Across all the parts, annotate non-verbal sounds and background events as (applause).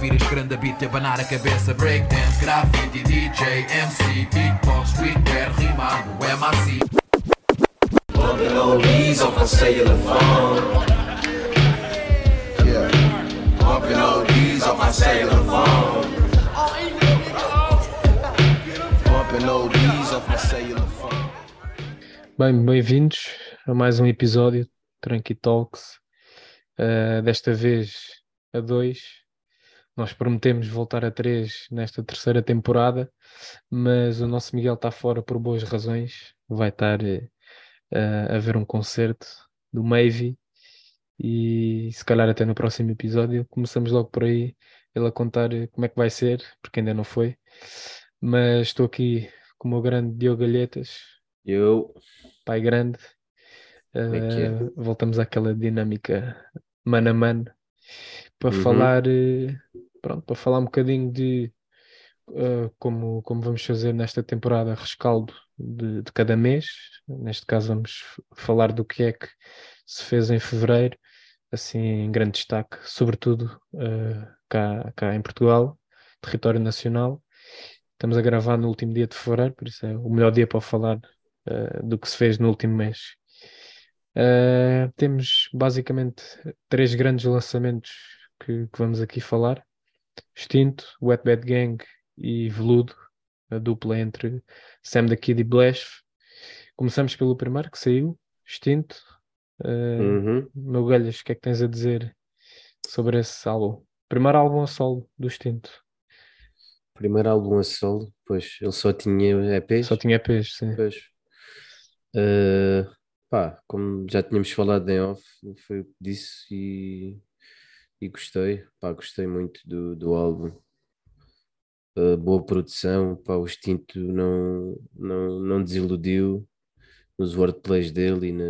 ouvir este grande beat e abanar a cabeça. Breakdance, graffiti, DJ, MC, beatbox, streetwear, rimado, MAC. Bumping oldies off my cellular phone. Yeah. Bumping oldies off my cellular phone. Bumping oldies off my cellular phone. Bem, bem-vindos a mais um episódio de Tranqui Talks. Uh, desta vez a dois. Nós prometemos voltar a três nesta terceira temporada, mas o nosso Miguel está fora por boas razões. Vai estar uh, a ver um concerto do Mavie e se calhar até no próximo episódio começamos logo por aí ele a contar como é que vai ser, porque ainda não foi. Mas estou aqui com o meu grande Diogo Galhetas. Eu. Pai grande. Como é que é? Uh, voltamos àquela dinâmica mano a mano para Uhum. falar eh, pronto, para falar um bocadinho de uh, como, como vamos fazer nesta temporada rescaldo de, de cada mês. Neste caso vamos falar do que é que se fez em fevereiro, assim em grande destaque, sobretudo uh, cá, cá em Portugal, território nacional. Estamos a gravar no último dia de fevereiro, por isso é o melhor dia para falar uh, do que se fez no último mês. Temos basicamente três grandes lançamentos que, que vamos aqui falar: Extinto, Wet Bad Gang e Veludo, a dupla entre Sam da Kid e Blash. Começamos pelo primeiro que saiu, Extinto. Uh, Uhum. Meu Galhas, o que é que tens a dizer sobre esse álbum? Primeiro álbum a solo do Extinto. Primeiro álbum a solo, pois ele só tinha EPs. Só tinha EPs, sim. Pois. Eh, pá, como já tínhamos falado em off, foi o que disse e, e gostei. Pá, gostei muito do, do álbum. Eh, boa produção, pá, o Extinto não, não, não desiludiu nos wordplays dele e na,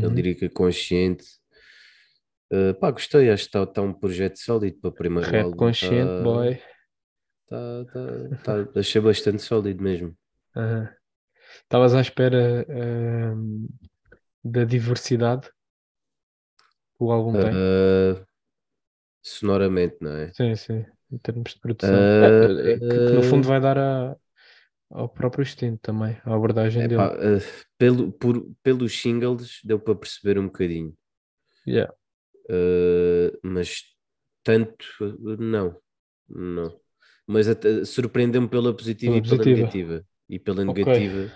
na Uhum. lírica consciente. Eh, pá, gostei, acho que está tá um projeto sólido para o primeiro Rap álbum. consciente, tá- boy. Tá, tá, tá, achei bastante sólido mesmo. Estavas à espera ahm, da diversidade que o álbum tem? Ah, sonoramente, não é? Sim, sim, em termos de produção. Ah, É, é, que, no ah. fundo vai dar a- ao próprio Extinto também, à abordagem dele. Epá, ah, pelo, por, pelos singles deu para perceber um bocadinho, Yeah. Ah, mas tanto não, não. Mas surpreendeu-me pela positiva Pela e pela negativa. E pela negativa.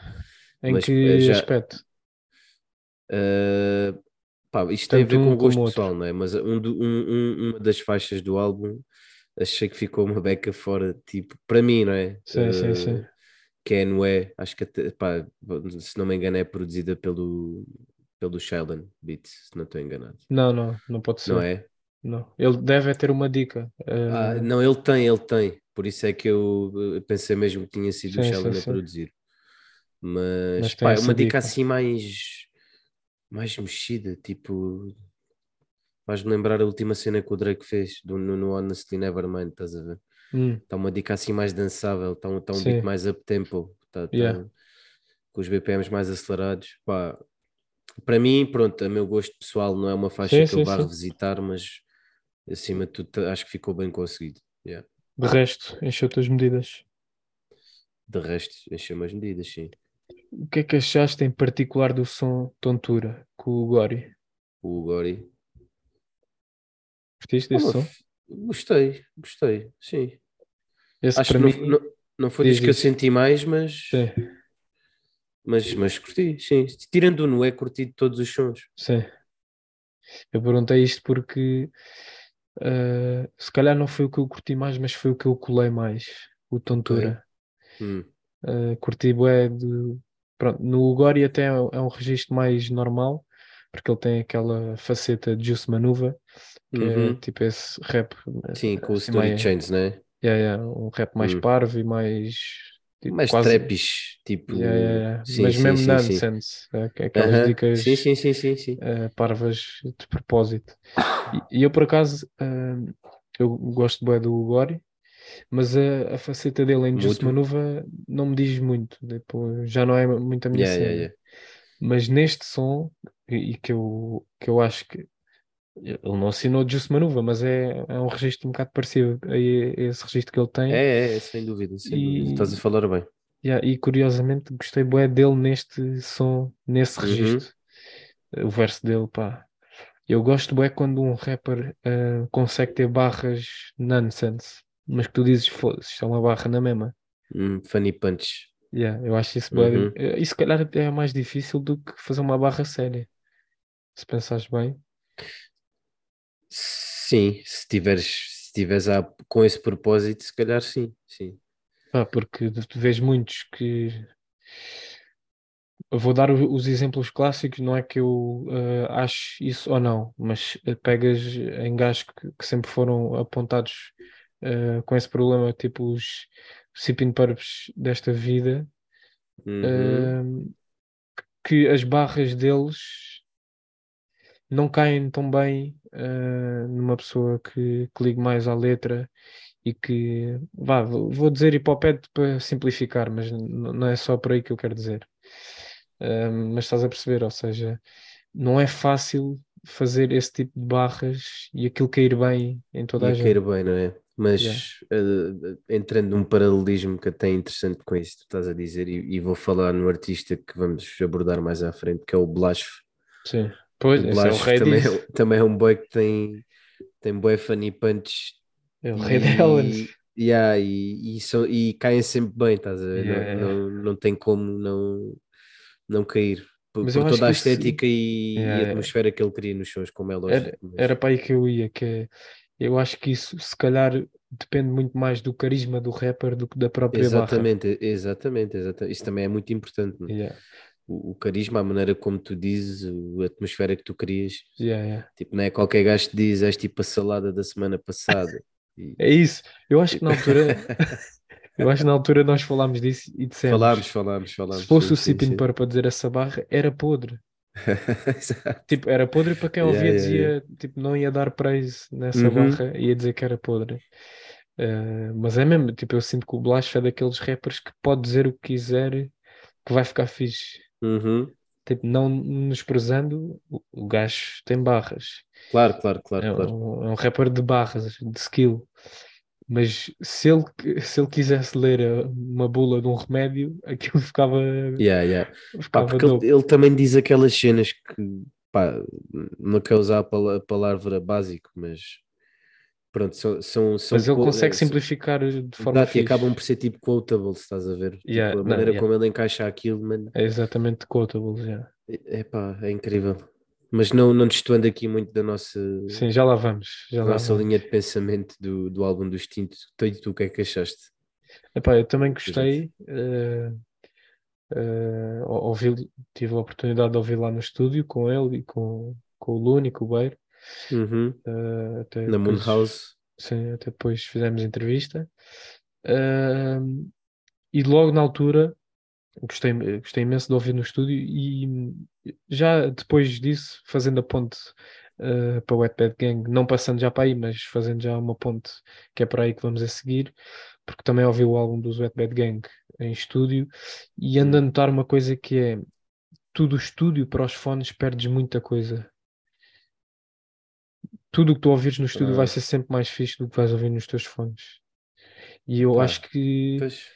Em Mas, que já- aspecto? ah, pá, isto tem a Tanto ver um com como gosto pessoal, não é? Mas um, do- um- um- uma das faixas do álbum achei que ficou uma beca fora, tipo, para mim, não é? Sim, sim, sim. Ah, que é Noé, acho que até, pá, se não me engano é produzida pelo, pelo Sheldon Beats, se não estou enganado. Não, não, não pode ser. Não é? Não. Ele deve ter uma dica. Ah, ah, não, ele tem, ele tem. Por isso é que eu eh, pensei mesmo que tinha sido o Sim, Sheldon sim, a sim. produzir. Mas, Mas pá, é uma dica dica. assim mais, mais mexida, tipo, faz-me lembrar a última cena que o Drake fez do, no, no Honestly Nevermind, estás a ver? hum, Está uma dica assim mais dançável, está um, tá um Sim. beat mais up-tempo, tá, tá Yeah. com os BPMs mais acelerados. Pá, para mim, pronto, a meu gosto pessoal não é uma faixa Sim, que eu sim, vá sim. revisitar, mas acima de tudo tá- acho que ficou bem conseguido. Yeah. de resto, encheu-te as medidas. De resto, encheu as medidas, sim. O que é que achaste em particular do som Tontura com o Gori? O Gori. Gostaste desse som? Gostei, gostei, sim. Esse Acho que não, mim, não, não foi diz que eu senti mais, mas, sim, mas, mas curti, sim. Tirando o Noé, curti de todos os sons. sim. Eu perguntei isto porque ah, se calhar não foi o que eu curti mais, mas foi o que eu colei mais, o Tontura. Hum, Uh, curti bué de... Pronto, no Gori até é um é um registro mais normal, porque ele tem aquela faceta de Juice Manuva, que é Uhum. tipo esse rap. Sim, com o assim, Story mais- Chains, né? Yeah, yeah, um rap mais Hum. parvo e mais. tipo, Mais quase- tipo. Yeah, yeah. Sim, Mas sim, mesmo sim, sim. nonsense, é, que- aquelas Aham, dicas Sim, sim, sim, sim, sim. uh, parvas de propósito. E, e eu, por acaso, uh, eu gosto bué do Gori, mas a, a faceta dele em Mútuo. Manuva não me diz muito. Tipo, já não é muito a minha Yeah, cena. yeah, yeah. Mas neste som, e, e que, eu, que eu acho que Ele não assinou Juice Manuva, mas é, é um registro um bocado parecido a, esse registro que ele tem. É, é, é, sem dúvida, sem E- dúvida. Estás a falar bem. Yeah, e curiosamente gostei bué dele neste som, nesse Uhum. registro. O verso dele, pá. Eu gosto bué quando um rapper ah, consegue ter barras nonsense, mas que tu dizes, foda-se, isto é uma barra na mesma. Hum, funny punch. Yeah, eu acho isso bué. Uhum. eh, E se calhar é mais difícil do que fazer uma barra séria. Se pensares bem. Sim, se tiveres, se tiveres a- com esse propósito, se calhar sim, sim. Pá, porque tu vês muitos que. Vou dar os exemplos clássicos, não é que eu eh, acho isso ou não, mas eh, pegas em gajos que, que sempre foram apontados eh, com esse problema, tipo os Sipping Purps desta vida, Uhum. eh, que as barras deles não caem tão bem eh, numa pessoa que, que ligue mais à letra e que, vá, vou dizer hipopede para simplificar, mas não é só por aí que eu quero dizer. Eh, mas estás a perceber, ou seja, não é fácil fazer esse tipo de barras e aquilo cair bem em toda a Ia gente. cair bem, não é? Mas Yeah. eh, entrando num paralelismo que até é interessante com isso que tu estás a dizer, e, e vou falar no artista que vamos abordar mais à frente, que é o Blasf. Sim, pois, O esse é o Blasf rei também, é, também é um boy que tem, tem bué funny punch É o rei e, delas. yeah, e, e, são- e caem sempre bem, estás a ver? Não- Yeah, yeah. Não, não, tem como não, não cair. Por, por toda a que isso- estética e, e Yeah, a yeah. atmosfera que ele cria nos shows, como é lógico. Era, mas- era para aí que eu ia, que é, eu acho que isso se calhar depende muito mais do carisma do rapper do que da própria barra. Exatamente, exatamente, exatamente. Isso também é muito importante. é? Yeah, O, o carisma, a maneira como tu dizes, a atmosfera que tu crias. yeah, yeah. Tipo, não é qualquer gajo que diz és tipo a salada da semana passada. E- (laughs) É isso. Eu acho que na altura, (laughs) eu acho que na altura nós falámos disso e dissemos, falámos, falámos, falámos. se fosse sim, o Sipin para dizer essa barra, era podre. (laughs) Tipo, era podre para quem ouvia yeah, dizia, yeah. tipo, não ia dar praise nessa Uhum. barra, ia dizer que era podre. Eh, mas é mesmo, tipo, eu sinto que o Blas é daqueles rappers que pode dizer o que quiser, que vai ficar fixe. Uhum. Tipo, não menosprezando, o, o gajo tem barras. Claro, claro, claro, É claro. um, é um rapper de barras, de skill. Mas se ele, se ele quisesse ler uma bula de um remédio, (laughs) aquilo ficava, Yeah, yeah. Pá, ficava porque ele, ele também diz aquelas cenas que, pá, não quer usar a pala- a palavra básico, mas pronto, são, são, são Mas ele co- consegue são- simplificar de forma Exato, e acabam por ser tipo quotable, se estás a ver. Yeah, tipo, a não, maneira yeah. como ele encaixa aquilo, mano, É exatamente quotable, já. é pá, é incrível. Mas não, não destoando aqui muito da nossa, Sim, já lá vamos. Já da lá nossa vamos. linha de pensamento do, do álbum do Extinto. Tu, tu o que é que achaste? Epá, eu também gostei. eh, ou- ouvi, tive a oportunidade de ouvir lá no estúdio com ele e com, com o Lune e com o Beiro. Uhum. eh, até Na depois- Moonhouse. Sim, até depois fizemos entrevista. E logo na altura gostei, gostei imenso de ouvir no estúdio e já depois disso, fazendo a ponte ah, para o Wetbad Gang, não passando já para aí, mas fazendo já uma ponte que é para aí que vamos a seguir, porque também ouvi o álbum dos Wetbad Gang em estúdio e ando a notar uma coisa que é tudo o estúdio para os fones perdes muita coisa. Tudo o que tu ouvires no estúdio Ah. vai ser sempre mais fixe do que vais ouvir nos teus fones. E eu acho que Pois.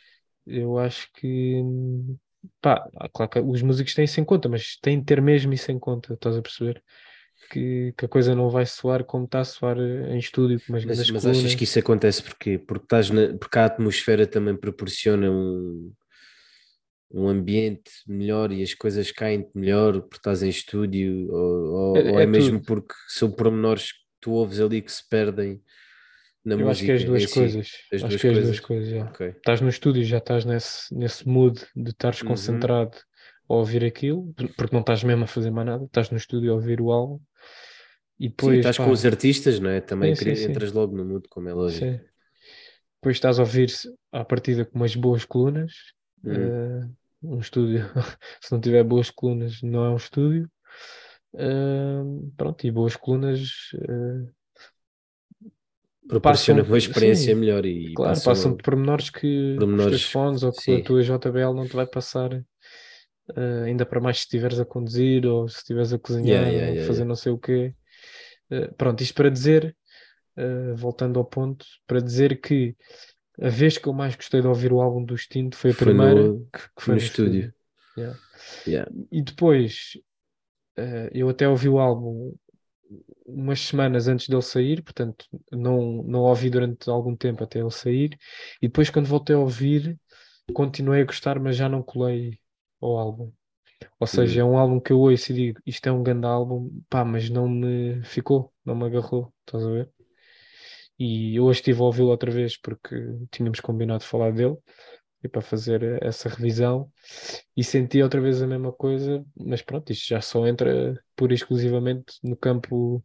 Eu acho que pá, claro que os músicos têm isso em conta, mas têm de ter mesmo isso em conta, estás a perceber? Que, que a coisa não vai soar como está a soar em estúdio, Mas, mas colunas. achas que isso acontece porquê? Porque, estás na- porque a atmosfera também proporciona um, um ambiente melhor e as coisas caem-te melhor porque estás em estúdio ou, ou- É- ou é, é mesmo porque são pormenores que tu ouves ali que se perdem na Eu acho que é as música duas em si? coisas. As acho duas que é as duas coisas, já. Ok. Estás no estúdio, já estás nesse, nesse mood de estares Uhum. concentrado a ouvir aquilo, porque não estás mesmo a fazer mais nada, estás no estúdio a ouvir o álbum e Sim, depois estás pá, com os artistas, não é? Também Sim, sim, sim. entras logo no mood, como é lógico. Sim. Depois estás a ouvir à partida com umas boas colunas. Hum. eh, um estúdio, (laughs) se não tiver boas colunas, não é um estúdio. Eh, pronto, e boas colunas, eh, Proporciona uma experiência sim, melhor e claro, passam passam pormenores que com os pormenores, teus fones ou que sim. a tua JBL não te vai passar. eh, ainda para mais se estiveres a conduzir ou se estiveres a cozinhar Yeah, yeah, ou yeah, fazer não sei o quê. Uh, pronto, isto para dizer, uh, voltando ao ponto, para dizer que a vez que eu mais gostei de ouvir o álbum do Extinto foi a Foi primeira no- que, que foi no no estúdio. Yeah. E depois eu até ouvi o álbum umas semanas antes dele sair, portanto não, não ouvi durante algum tempo até ele sair, e depois quando voltei a ouvir continuei a gostar, mas já não colei ao álbum. Ou seja, é um álbum que eu ouço e digo, isto é um grande álbum, pá, mas não me ficou, não me agarrou, estás a ver? E hoje estive a ouvi-lo outra vez porque tínhamos combinado falar dele e para fazer essa revisão e senti outra vez a mesma coisa, mas pronto, isto já só entra pura e exclusivamente no campo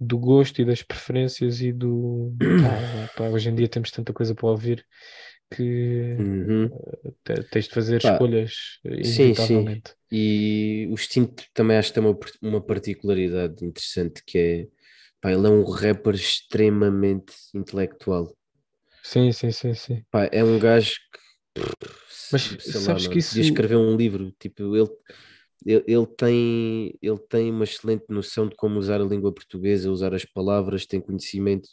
do gosto e das preferências e do pá, (coughs) pá, hoje em dia temos tanta coisa para ouvir que Uhum. te- tens de fazer Pá, escolhas eh, sim, sim. E o Extinto também acho que tem uma, uma particularidade interessante que é, pá, ele é um rapper extremamente intelectual. Sim, sim, sim, sim. Pá, é um gajo que, Mas sei sabes lá, que mano, isso- podia escrever um livro, tipo, ele, ele, ele tem, ele tem uma excelente noção de como usar a língua portuguesa, usar as palavras, tem conhecimento,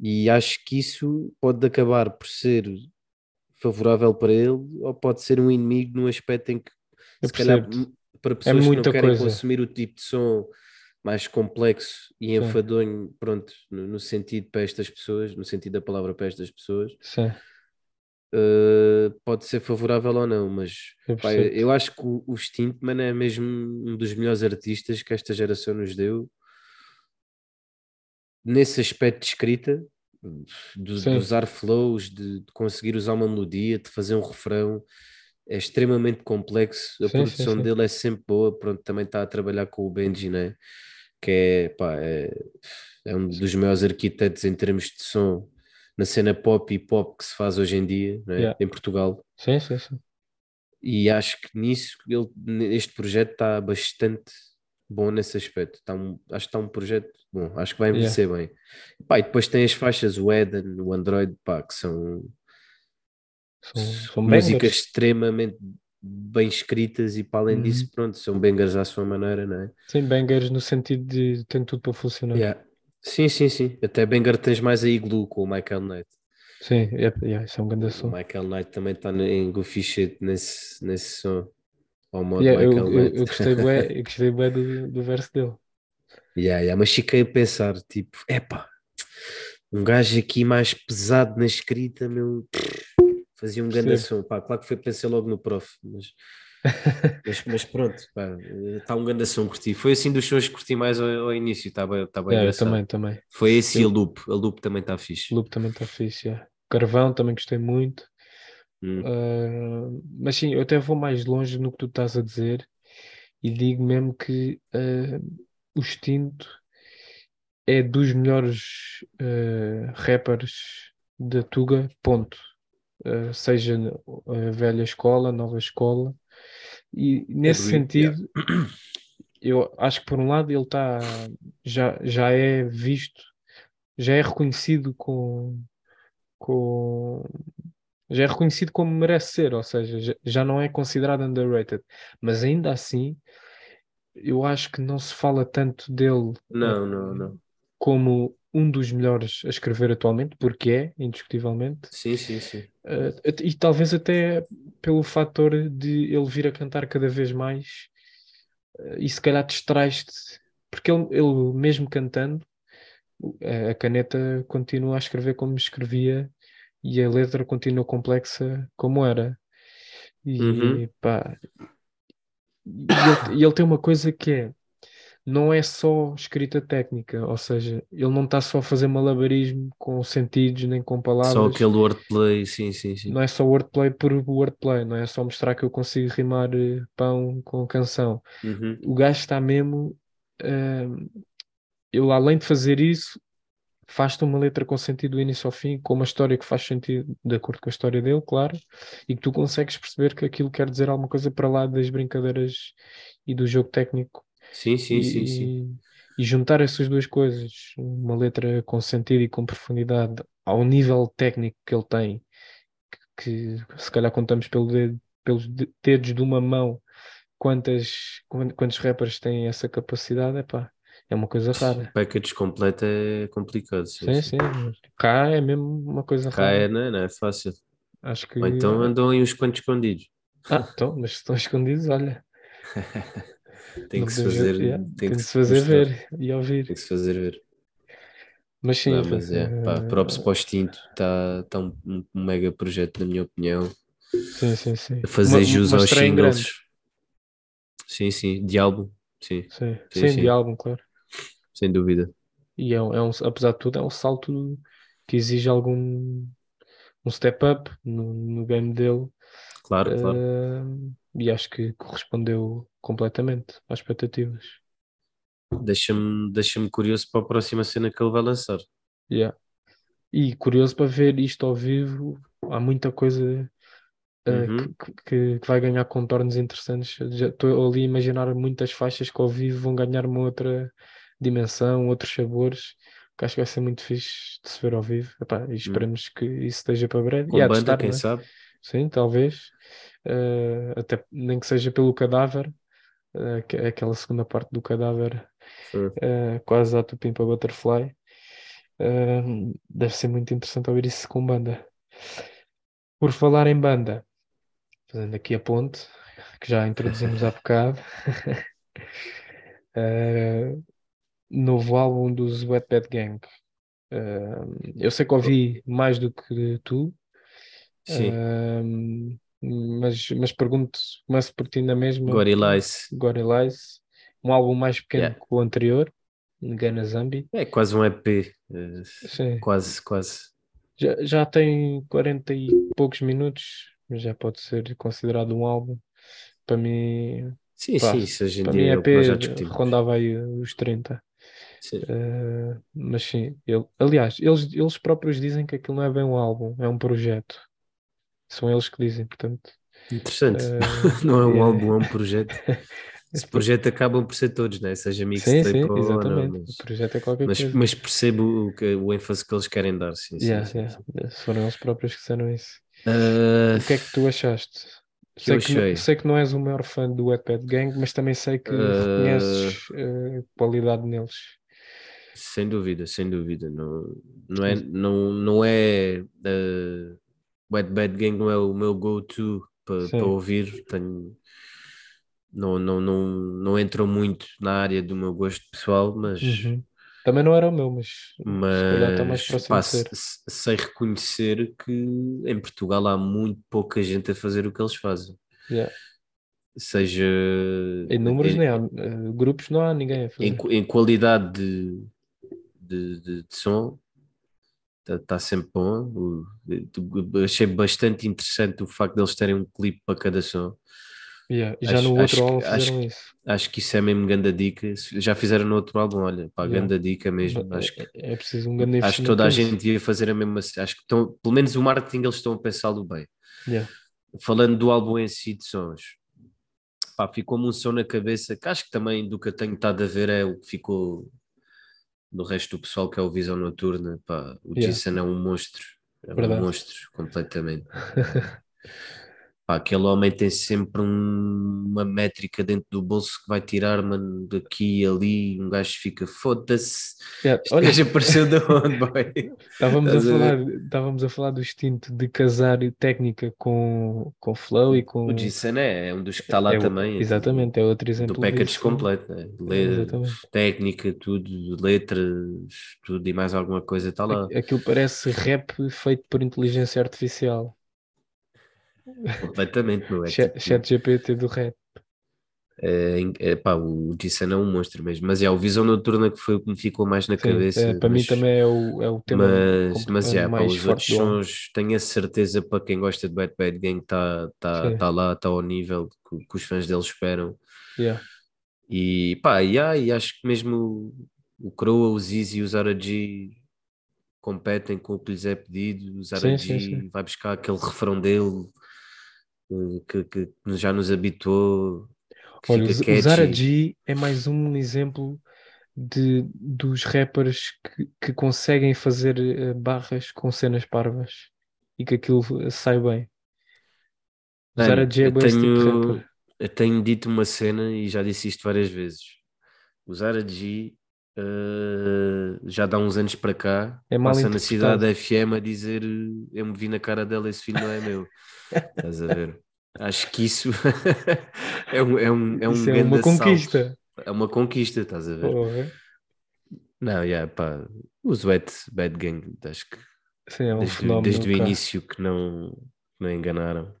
e acho que isso pode acabar por ser favorável para ele, ou pode ser um inimigo no aspecto em que, Eu se calhar, para pessoas que não querem coisa. consumir o tipo de som mais complexo e Sim. enfadonho, pronto, no, no sentido para estas pessoas, no sentido da palavra para estas pessoas, Sim, Uh, pode ser favorável ou não, mas eu pá, eu acho que o, o Stintman é mesmo um dos melhores artistas que esta geração nos deu nesse aspecto de escrita, de, Sim. de usar flows, de, de conseguir usar uma melodia, de fazer um refrão. É extremamente complexo. A Sim, sim, produção sim. dele é sempre boa. Pronto, também está a trabalhar com o Benji, né? que é, pá, é, é um dos maiores arquitetos em termos de som na cena pop e pop que se faz hoje em dia, né? Yeah. em Portugal. Sim, sim, sim. E acho que nisso ele, este projeto está bastante bom nesse aspecto. Está um, acho que está um projeto bom, acho que vai envelhecer bem. Pá, e depois tem as faixas, o Eden, o Android, pá, que são São, são músicas bangers. extremamente bem escritas e para além Uhum. disso, pronto, são bangers à sua maneira, não é? Sim, bangers no sentido de tem tudo para funcionar. Yeah. Sim, sim, sim. Até banger tens mais a Igloo com o Michael Knight. Sim, é, é, isso é um grande O som. Michael Knight também está em Goofy Shit nesse, nesse som. Ao modo Yeah, eu, Michael eu, Knight. eu gostei bué, eu (laughs) gostei bué do, do verso dele. Yeah, yeah, mas fiquei a pensar, tipo, epá, um gajo aqui mais pesado na escrita, meu, fazia um grande som, pá, claro que foi pensar logo no prof, mas, mas, mas pronto, está um grande som, curti, foi assim dos sons que curti mais ao, ao início, está bem, tá bem engraçado. também, também. Foi esse e a Loop, a Loop também está fixe. Loop também está fixe. yeah. Carvão também gostei muito. Hum. Ah, mas sim, eu até vou mais longe no que tu estás a dizer e digo mesmo que ah, o Extinto é dos melhores ah, rappers da Tuga, ponto. Seja a velha escola, nova escola. E nesse sentido, eu acho que por um lado ele está já, já é visto, já é reconhecido com, com já é reconhecido como merece ser, ou seja, já, já não é considerado underrated, mas ainda assim eu acho que não se fala tanto dele Não, não, não. como um dos melhores a escrever atualmente, porque é, indiscutivelmente, Sim, sim, sim. Uh, e talvez até pelo fator de ele vir a cantar cada vez mais uh, e se calhar distrais-te, porque ele, ele mesmo cantando, a, a caneta continua a escrever como escrevia e a letra continua complexa como era. E Uhum. pá, e ele, e ele tem uma coisa que é não é só escrita técnica, ou seja, ele não está só a fazer malabarismo com sentidos nem com palavras. Só aquele wordplay, sim, sim, sim. Não é só wordplay por wordplay, não é só mostrar que eu consigo rimar eh, pão com canção. Uhum. O gajo está mesmo. ehm, ele, além de fazer isso, faz-te uma letra com sentido do início ao fim, com uma história que faz sentido de acordo com a história dele, claro, e que tu consegues perceber que aquilo quer dizer alguma coisa para lá das brincadeiras e do jogo técnico. Sim, sim, e, sim, sim. e juntar essas duas coisas, uma letra com sentido e com profundidade, ao nível técnico que ele tem, que, que se calhar contamos pelo dedo- pelos de- dedos de uma mão quantas, quan- quantos rappers têm essa capacidade, epá, é uma coisa rara. Package completo é complicado. Sim, Sim, sim. Cá é mesmo uma coisa Cá rara. é, não é, não é fácil. Acho que. Ou então andam aí uns quantos escondidos. Ah, então, mas se estão escondidos, olha. (laughs) Tem não que se fazer, yeah, tem tem que de se fazer mostrar. ver e ouvir. Tem que se fazer ver. Mas sim, Não, mas é, pá, eh, props para o Extinto, está tá um, um- mega projeto, na minha opinião. sim, sim, sim. A fazer Uma- jus aos singles. Sim, sim, de álbum, sim, Sim, Sim, sim, sim. de álbum, claro. sem dúvida. E é, um- é um, apesar de tudo, é um salto que exige algum um step up no, no game dele. Claro, claro. E acho que correspondeu completamente às expectativas. Deixa-me deixa curioso para a próxima cena que ele vai lançar. Yeah. E curioso para ver isto ao vivo, há muita coisa eh, Uhum. que, que- que vai ganhar contornos interessantes. Já estou ali a imaginar muitas faixas que ao vivo vão ganhar uma outra dimensão, outros sabores, que acho que vai ser muito fixe de se ver ao vivo. Epá, e esperemos que isso esteja para breve. Hum. Com e banda, estar, quem é? sabe? Sim, talvez. Eh, até nem que seja pelo cadáver, é aquela segunda parte do cadáver, eh, quase a Tupimpa Butterfly. Eh, deve ser muito interessante ouvir isso com banda. Por falar em banda, fazendo aqui a ponte, que já introduzimos há bocado, (laughs) novo álbum dos Wet Bad Gang. Eu sei que ouvi mais do que tu, Sim, mas, mas pergunto, começo por ti na mesma. Gorillaz. Gorillaz, um álbum mais pequeno Yeah. que o anterior, Gana Zambi. É quase um EP. eh, Sim. Quase, quase. Já, já tem 40 e poucos minutos, mas já pode ser considerado um álbum. Para mim, Sim, Pá, sim, isso hoje em para dia mim é EP discutimos. rondava aí os 30. Sim. Ah, mas sim, ele, aliás, eles, eles próprios dizem que aquilo não é bem um álbum, é um projeto. São eles que dizem, portanto. Interessante. eh, (laughs) Não é um yeah. álbum, é um projeto. (laughs) Esse projeto acabam por ser todos, né? Seja mixtape ou não, exatamente. mas, O projeto é qualquer mas, coisa. mas percebo o, que, o ênfase que eles querem dar. Sim, sim, Yeah, sim, yeah. sim. Foram eles próprios que disseram isso. Ah, O que é que tu achaste? Sei que, não- sei que não és o maior fã do Wetpad Gang, mas também sei que Ah. reconheces eh, qualidade neles. Sem dúvida, sem dúvida. Não, não é, não, não é uh, Wet Bad Gang não é o meu go-to para ouvir. Tenho, não, não, não, não entram muito na área do meu gosto pessoal, mas, Uhum. Também não era o meu, mas mais mas pá, se- se- sei reconhecer que em Portugal há muito pouca gente a fazer o que eles fazem. Yeah. Seja Em números em- nem há, eh, grupos não há ninguém a fazer. em, em qualidade de, de, de- de som, está sempre bom. O- achei bastante interessante o facto de eles terem um clipe para cada som. Yeah. E Já Acho- no outro acho álbum acho fizeram que- isso. Acho que isso é mesmo grande dica. Já fizeram no outro álbum, olha, pá, Yeah. grande dica mesmo. É- Acho que, é, é preciso um grande acho que toda a gente ia fazer a mesma. Acho que estão, pelo menos o marketing eles estão a pensá-lo bem. Yeah. Falando do álbum em si de sons, pá, ficou-me um som na cabeça que acho que também do que eu tenho estado a ver é o que ficou no resto do pessoal que é o Visão Noturna. Pá, o Yeah. Jason é um monstro, é Verdade. um monstro completamente. (laughs) Pá, aquele homem tem sempre um- uma métrica dentro do bolso que vai tirar, mano, daqui e ali. Um gajo fica, foda-se. Yeah. Este Olha, gajo apareceu de onde, boy? (laughs) Estávamos a, falar, estávamos a falar do instinto de casar técnica com, com flow e com. O Jason é, é um dos que está lá é também. Exatamente, é outro exemplo Do package disso. completo, né? É, técnica, tudo, letras, tudo e mais alguma coisa está lá. Aquilo parece rap feito por inteligência artificial. Completamente, não é? Chat, Tipo, chat GPT do rap. é, é, pá, o Jason é um monstro mesmo. Mas é o Visão Noturna que foi o que me ficou mais na Sim, cabeça. é, para mim mas- também é o, é o tema Mas, mas é, pá, mais os forte outros sons, tenho a certeza para quem gosta de Bad Bad Gang está tá, Sim. tá lá, está ao nível que, que os fãs deles esperam. Yeah. E pá, yeah, e acho que mesmo o Croa, o Zizi e o Zara G competem com o que lhes é pedido. O Zara Sim, G sim. vai buscar aquele refrão dele que, que já nos habituou. Olha, o Zara. G é mais um exemplo de, dos rappers que, que conseguem fazer eh, barras com cenas parvas e que aquilo eh, sai bem. O Zara G é esse tipo de tenho, rapper. eu tenho dito uma cena e já disse isto várias vezes. O Zara G Uh, já dá uns anos para cá, É passa na cidade FM a dizer eu me vi na cara dela, esse filho não é meu. Estás a ver? Acho que isso (laughs) é um, é um, é um Isso é uma conquista. É uma conquista, estás a ver? Porra. Não, yeah, pá, os Wet Bad Gang, acho que Sim, é um desde, desde o início que não, não enganaram.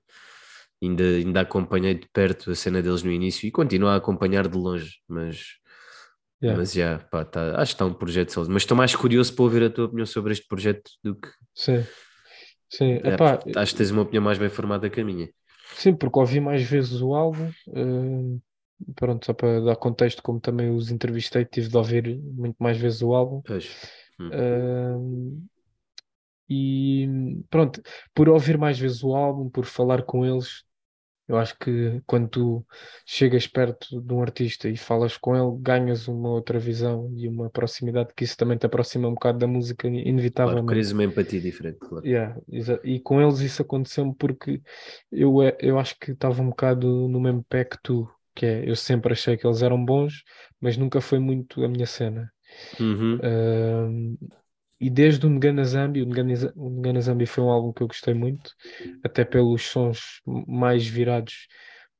Ainda, ainda acompanhei de perto a cena deles no início e continuo a acompanhar de longe, mas, Yeah. mas já, pá, tá, acho que está um projeto sólido. Mas estou mais curioso para ouvir a tua opinião sobre este projeto do que. Sim. Sim, é, epá, acho que tens uma opinião mais bem formada que a minha. sim, porque ouvi mais vezes o álbum. eh, pronto, só para dar contexto, como também os entrevistei, tive de ouvir muito mais vezes o álbum. Pois. Hum. Ahm, e pronto, por ouvir mais vezes o álbum, por falar com eles, eu acho que quando tu chegas perto de um artista e falas com ele, ganhas uma outra visão e uma proximidade que isso também te aproxima um bocado da música, Claro, inevitavelmente. querias uma empatia diferente, claro. Yeah, E com eles isso aconteceu-me porque eu, eh, eu acho que estava um bocado no mesmo pé que tu, que é, eu sempre achei que eles eram bons, mas nunca foi muito a minha cena. Uhum. E desde o Ngana Zambi, o Ngana, Za- o Ngana Zambi foi um álbum que eu gostei muito, até pelos sons mais virados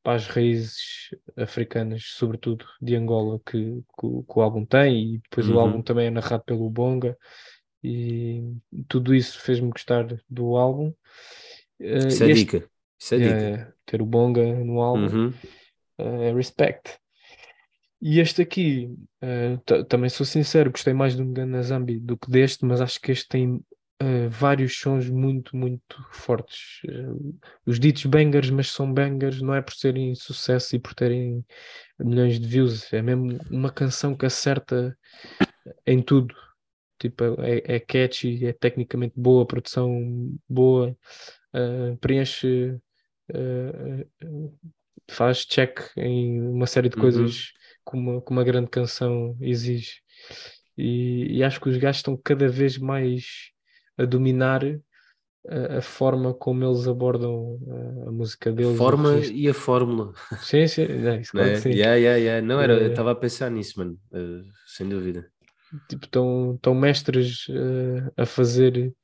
para as raízes africanas, sobretudo de Angola, que, que, o- que o álbum tem, e depois o Uhum. álbum também é narrado pelo Bonga, e tudo isso fez-me gostar do álbum. Eh, Isso é este- dica. Isso é é, dica. ter o Bonga no álbum Uhum. é respect. E este aqui, ta- também sou sincero, gostei mais do Ngana Zambi do que deste, mas acho que este tem eh, vários sons muito, muito fortes. Eh, os ditos bangers, mas são bangers, não é por serem sucesso e por terem milhões de views, é mesmo uma canção que acerta em tudo. Tipo, é, é catchy, é tecnicamente boa, produção boa, preenche, faz check em uma série de Uhum. coisas que uma, que uma grande canção exige. E, e acho que os gajos estão cada vez mais a dominar a, a forma como eles abordam a, a música A deles. o forma e a fórmula. Sim, sim, é, isso, Não claro é? sim. Yeah, yeah, yeah. Não era, eu Eh, estava a pensar nisso, mano. Eh, sem dúvida. Tipo, estão, estão mestres eh, a fazer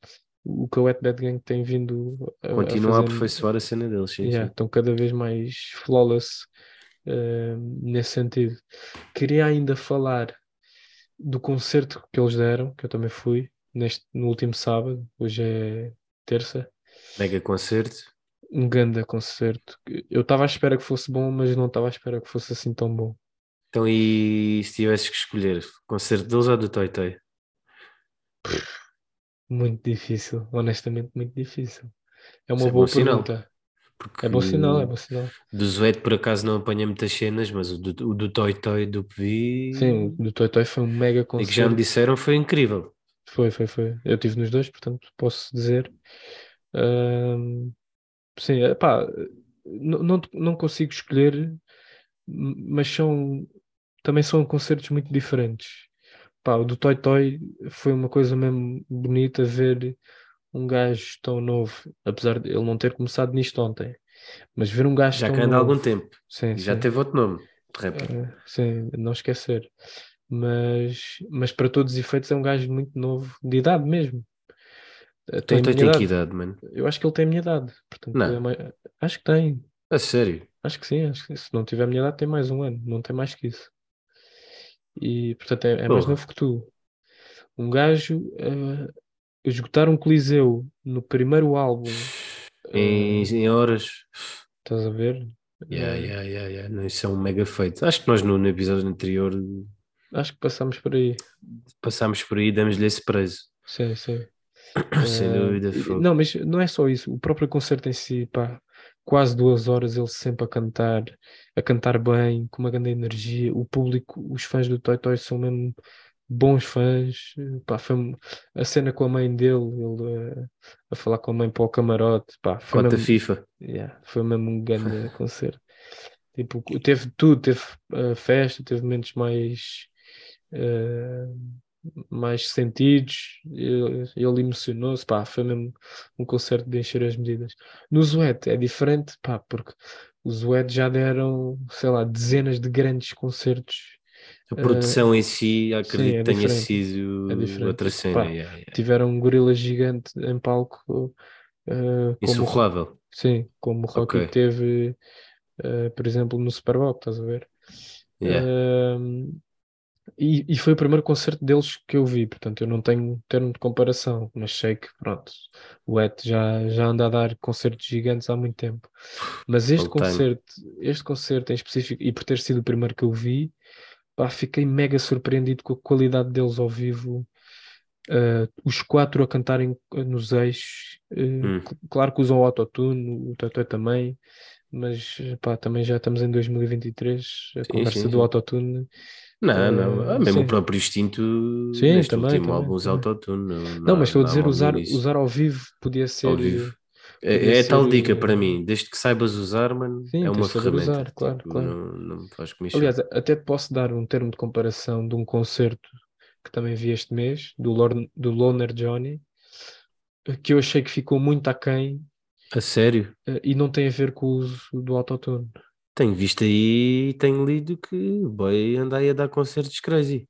o que a Wet Bad Gang tem vindo a, a Continuam a fazer. aperfeiçoar a cena deles, sim, Yeah, sim. estão cada vez mais flawless eh, nesse sentido. Queria ainda falar do concerto que eles deram, que eu também fui, neste, no último sábado, hoje é terça, Mega concerto. um grande concerto. Eu estava à espera que fosse bom, mas não estava à espera que fosse assim tão bom. Então, e se tivesses que escolher, concerto deles ou do Toy Toy? Muito difícil, honestamente, muito difícil. É Isso uma é boa bom sinal. Porque É bom sinal, é bom sinal. do Zoete por acaso não apanha muitas cenas, mas o do, o do Toy Toy do que vi Sim, o do Toy Toy foi um mega e que já me concerto. disseram foi incrível. Foi, foi, foi. Eu estive nos dois, portanto posso dizer. Ahm, sim, pá, não, não, não consigo escolher, mas são também são concertos muito diferentes. Pá, o do Toy Toy foi uma coisa mesmo bonita ver um gajo tão novo, apesar de ele não ter começado nisto ontem, mas ver um gajo Já tão que anda há algum tempo. sim, já sim. teve outro nome de rapper. Eh, sim, não esquecer. Mas, mas para todos os efeitos é um gajo muito novo, de idade mesmo. Eh, Tem Toy minha tem que idade. mano? Eu acho que ele tem a minha idade. Portanto, Não. é mai- acho que tem. A sério? Acho que sim. Acho que se não tiver a minha idade, tem mais um ano. Não tem mais que isso. E portanto é, é mais novo que tu. Um gajo eh, esgotar um Coliseu no primeiro álbum. Em, eh, em horas. estás a ver? Yeah, yeah, yeah, yeah. Não, isso é um mega feito. Acho que nós no, no episódio anterior acho que passamos por aí. passámos por aí e demos-lhe esse preço. Sim, sim. (clears throat) Sem Eh, dúvida. fogo. não, mas não é só isso. O próprio concerto em si, pá, quase duas horas ele sempre a cantar, a cantar bem, com uma grande energia. O público, os fãs do Toy Toy são mesmo bons fãs. Pá, foi a cena com a mãe dele, ele eh, a falar com a mãe para o camarote, pá, foi Cota mesmo, FIFA. yeah, foi mesmo um grande (laughs) concerto. Tipo, teve tudo, teve eh, festa, teve momentos mais eh, mais sentidos, ele, ele emocionou-se, pá, foi mesmo um concerto de encher as medidas. No Zuete é diferente, pá, porque os Zuete já deram, sei lá, dezenas de grandes concertos A produção em si, acredito é que tenha diferente. sido É outra Isso, cena. pá, yeah, yeah. Tiveram um gorila gigante em palco, como, o- Insuflável. sim, como o Rocky Ok. teve, eh, por exemplo, no Super Bowl, estás a ver? Yeah. Ahm, e, e foi o primeiro concerto deles que eu vi, portanto eu não tenho termo de comparação, mas sei que pronto, o Ed já, já anda a dar concertos gigantes há muito tempo. Mas este time. concerto, este concerto em específico, e por ter sido o primeiro que eu vi, pá, fiquei mega surpreendido com a qualidade deles ao vivo. Ah, os quatro a cantarem ah, nos eixos, ah, Hum. cl- claro que usam autotune, o Tatué também, mas pá, também já estamos em 2023, a conversa sim, do sim. autotune. Não, não. Eh, Ah, mesmo sim. o próprio instinto Sim, neste também, último também, álbum usa autotune. Não, Não, mas estou a dizer, usar, usar ao vivo podia ser. ao vivo. É, é tal dica para mim, desde que saibas usar, mano, Sim, é uma ferramenta. usar, claro, tipo, claro. Não, não me faz comichão. Aliás, até te posso dar um termo de comparação de um concerto que também vi este mês, do, Lorn, do Loner Johnny, que eu achei que ficou muito aquém A sério? eh, e não tem a ver com o uso do autotune. Tenho visto aí e tenho lido que boy anda aí a dar concertos crazy.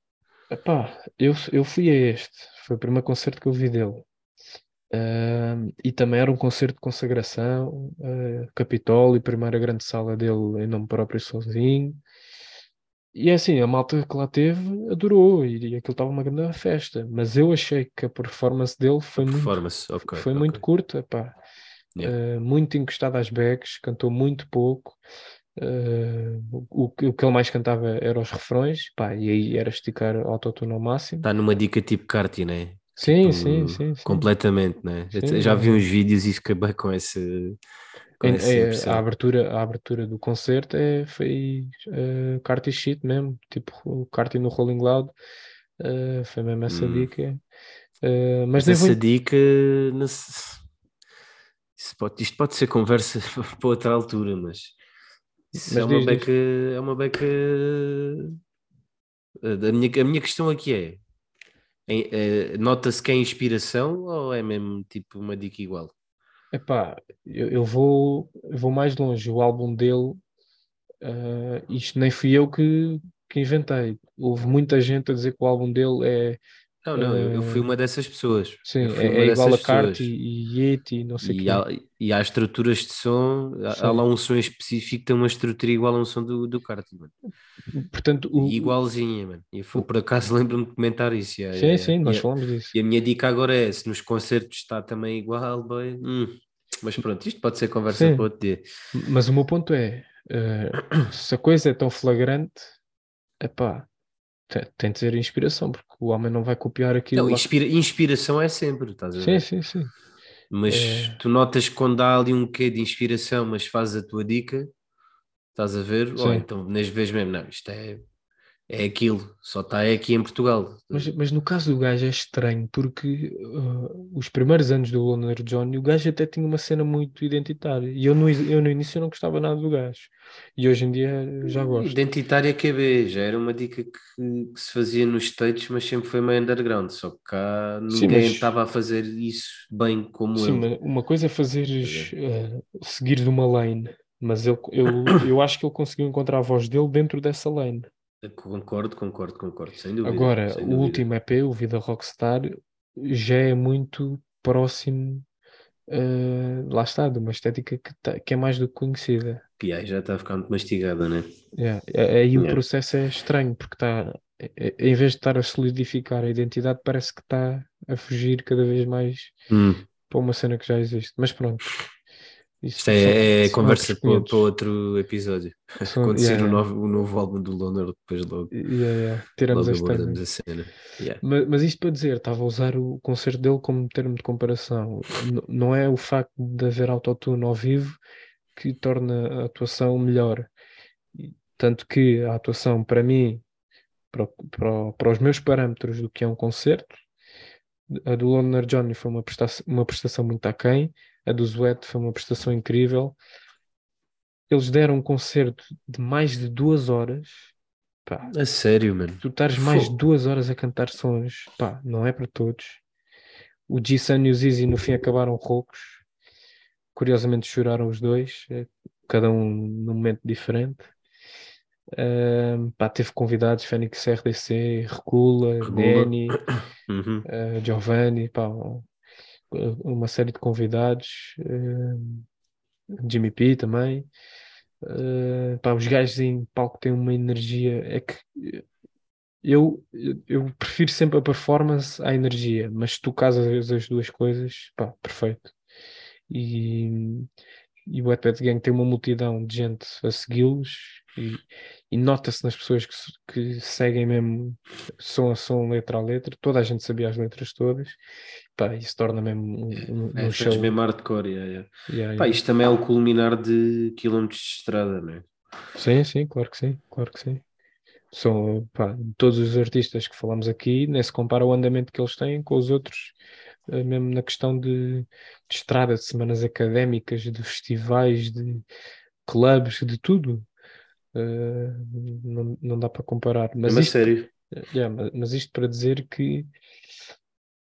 Epá, eu, eu fui a este, foi o primeiro concerto que eu vi dele. Ahm, e também era um concerto de consagração, uh, Capitólio, primeira grande sala dele em nome próprio sozinho. E é assim, a malta que lá teve adorou e, e aquilo estava uma grande festa. Mas eu achei que a performance dele foi muito, Performance, ok. foi ok. muito curta, pá. Yeah. Uh, muito encostado às bags, cantou muito pouco. Uh, o, que- o que ele mais cantava era os refrões, pá, e aí era esticar autotune ao máximo. Está numa dica tipo Carti, né? Sim, Tipo, sim, sim, sim. Completamente, né? Sim, já vi é. uns vídeos e fiquei bem com esse. Com essa é, a abertura, a abertura do concerto é, foi uh, Carti shit mesmo, tipo o Carti no Rolling Loud, uh, foi mesmo essa Hum. dica. Uh, mas Mas essa vou- dica. não se- Isso pode- isto pode ser conversa (laughs) para outra altura, mas. Isso Mas é uma diz, diz. beca. É uma beca. A minha, a minha questão aqui é. Eh, Nota-se que é inspiração ou é mesmo tipo uma dica igual? Epá, eu, eu vou, eu vou mais longe. O álbum dele, ah, isto nem fui eu que, que inventei. Houve muita gente a dizer que o álbum dele é, Não, não, eu, eu fui Eh, uma dessas pessoas. sim, é, é igual a. Carti e Yeti, não sei o E quê. há, e há estruturas de som, há, há lá um som específico tem uma estrutura igual a um som do, do mano. Portanto, o, Igualzinha, mano. E foi, por acaso (laughs) lembro-me de comentar isso. sim, yeah, sim, nós E falamos disso. E a minha dica agora é: se nos concertos está também igual, boy, hum, mas pronto, isto pode ser conversa Sim. para outro dia. Mas o meu ponto é, eh, (coughs) se a coisa é tão flagrante, epá, tem, tem de ser inspiração, porque o homem não vai copiar aquilo Não, inspira- inspiração é sempre, estás a Sim, ver? sim, sim. Mas É. tu notas que quando há ali um quê de inspiração, mas fazes a tua dica, estás a ver? Sim. Ou então nas vezes mesmo, não, isto é, é aquilo, só está aqui em Portugal. Mas, mas no caso do gajo é estranho, porque uh, os primeiros anos do Loner Johnny, o gajo até tinha uma cena muito identitária. E eu no, eu no início não gostava nada do gajo. E hoje em dia eu já gosto. Identitária QB, já era uma dica que, que se fazia nos States, mas sempre foi meio underground, só que cá Sim, ninguém mas- estava a fazer isso bem como Sim, ele. mas uma coisa é fazeres uh, seguir de uma lane, mas ele, eu, (coughs) eu acho que ele conseguiu encontrar a voz dele dentro dessa lane. Concordo, concordo, concordo, sem dúvida. Agora, sem o dúvida. último EP, o Vida Rockstar, já é muito próximo, uh, lá está, de uma estética que, tá- que é mais do que conhecida. Aí já está a ficar muito mastigada, né? Yeah, Aí o Yeah. processo é estranho, porque está, em vez de estar a solidificar a identidade, parece que está a fugir cada vez mais Hum, para uma cena que já existe. Mas pronto, isto é, é conversa para, 500. para outro episódio. São- Quando sair yeah, o, novo, o novo álbum do Loner, depois logo, Yeah, yeah, Tiramos logo abordamos a cena. Yeah. Mas, mas isto para dizer, estava a usar o concerto dele como termo de comparação. N- não é o facto de haver autotune ao vivo que torna a atuação melhor. Tanto que a atuação, para mim, para, para, para os meus parâmetros do que é um concerto, a do Loner Johnny foi uma prestação, uma prestação muito aquém, a do Zuete foi uma prestação incrível. Eles deram um concerto de mais de duas horas. Pá, A sério, mano. tu estares mais de duas horas a cantar sons, pá, não é para todos. O G-Sun e o Zizi no fim acabaram roucos. Curiosamente choraram os dois, eh, cada um num momento diferente. Pá, teve convidados, Fênix RDC, Regula, Regula. Neni, (coughs) Uhum. eh, Giovanni, pá, um- uma série de convidados, ahm, Jimmy P também. Uh, pá, os gajos em palco têm uma energia. É que eu, eu prefiro sempre a performance à energia, mas se tu casas as duas coisas, pá, perfeito. E, e o Wet Bad Gang tem uma multidão de gente a segui-los e, e nota-se nas pessoas que, que seguem mesmo som a som, letra a letra. Toda a gente sabia as letras todas. Pá, isso torna mesmo um, um, É, um fez show. mesmo hardcore, yeah, yeah. Yeah, Pá, isto também é o culminar de quilómetros de estrada, não é? Sim, sim, claro que sim, claro que sim. São, pá, todos os artistas que falamos aqui, nem se compara o andamento que eles têm com os outros, eh, mesmo na questão de, de estrada, de semanas académicas, de festivais, de clubes, de tudo. Eh, não, não dá para comparar. Mas Mas a isto, sério. yeah, ma- mas isto para dizer que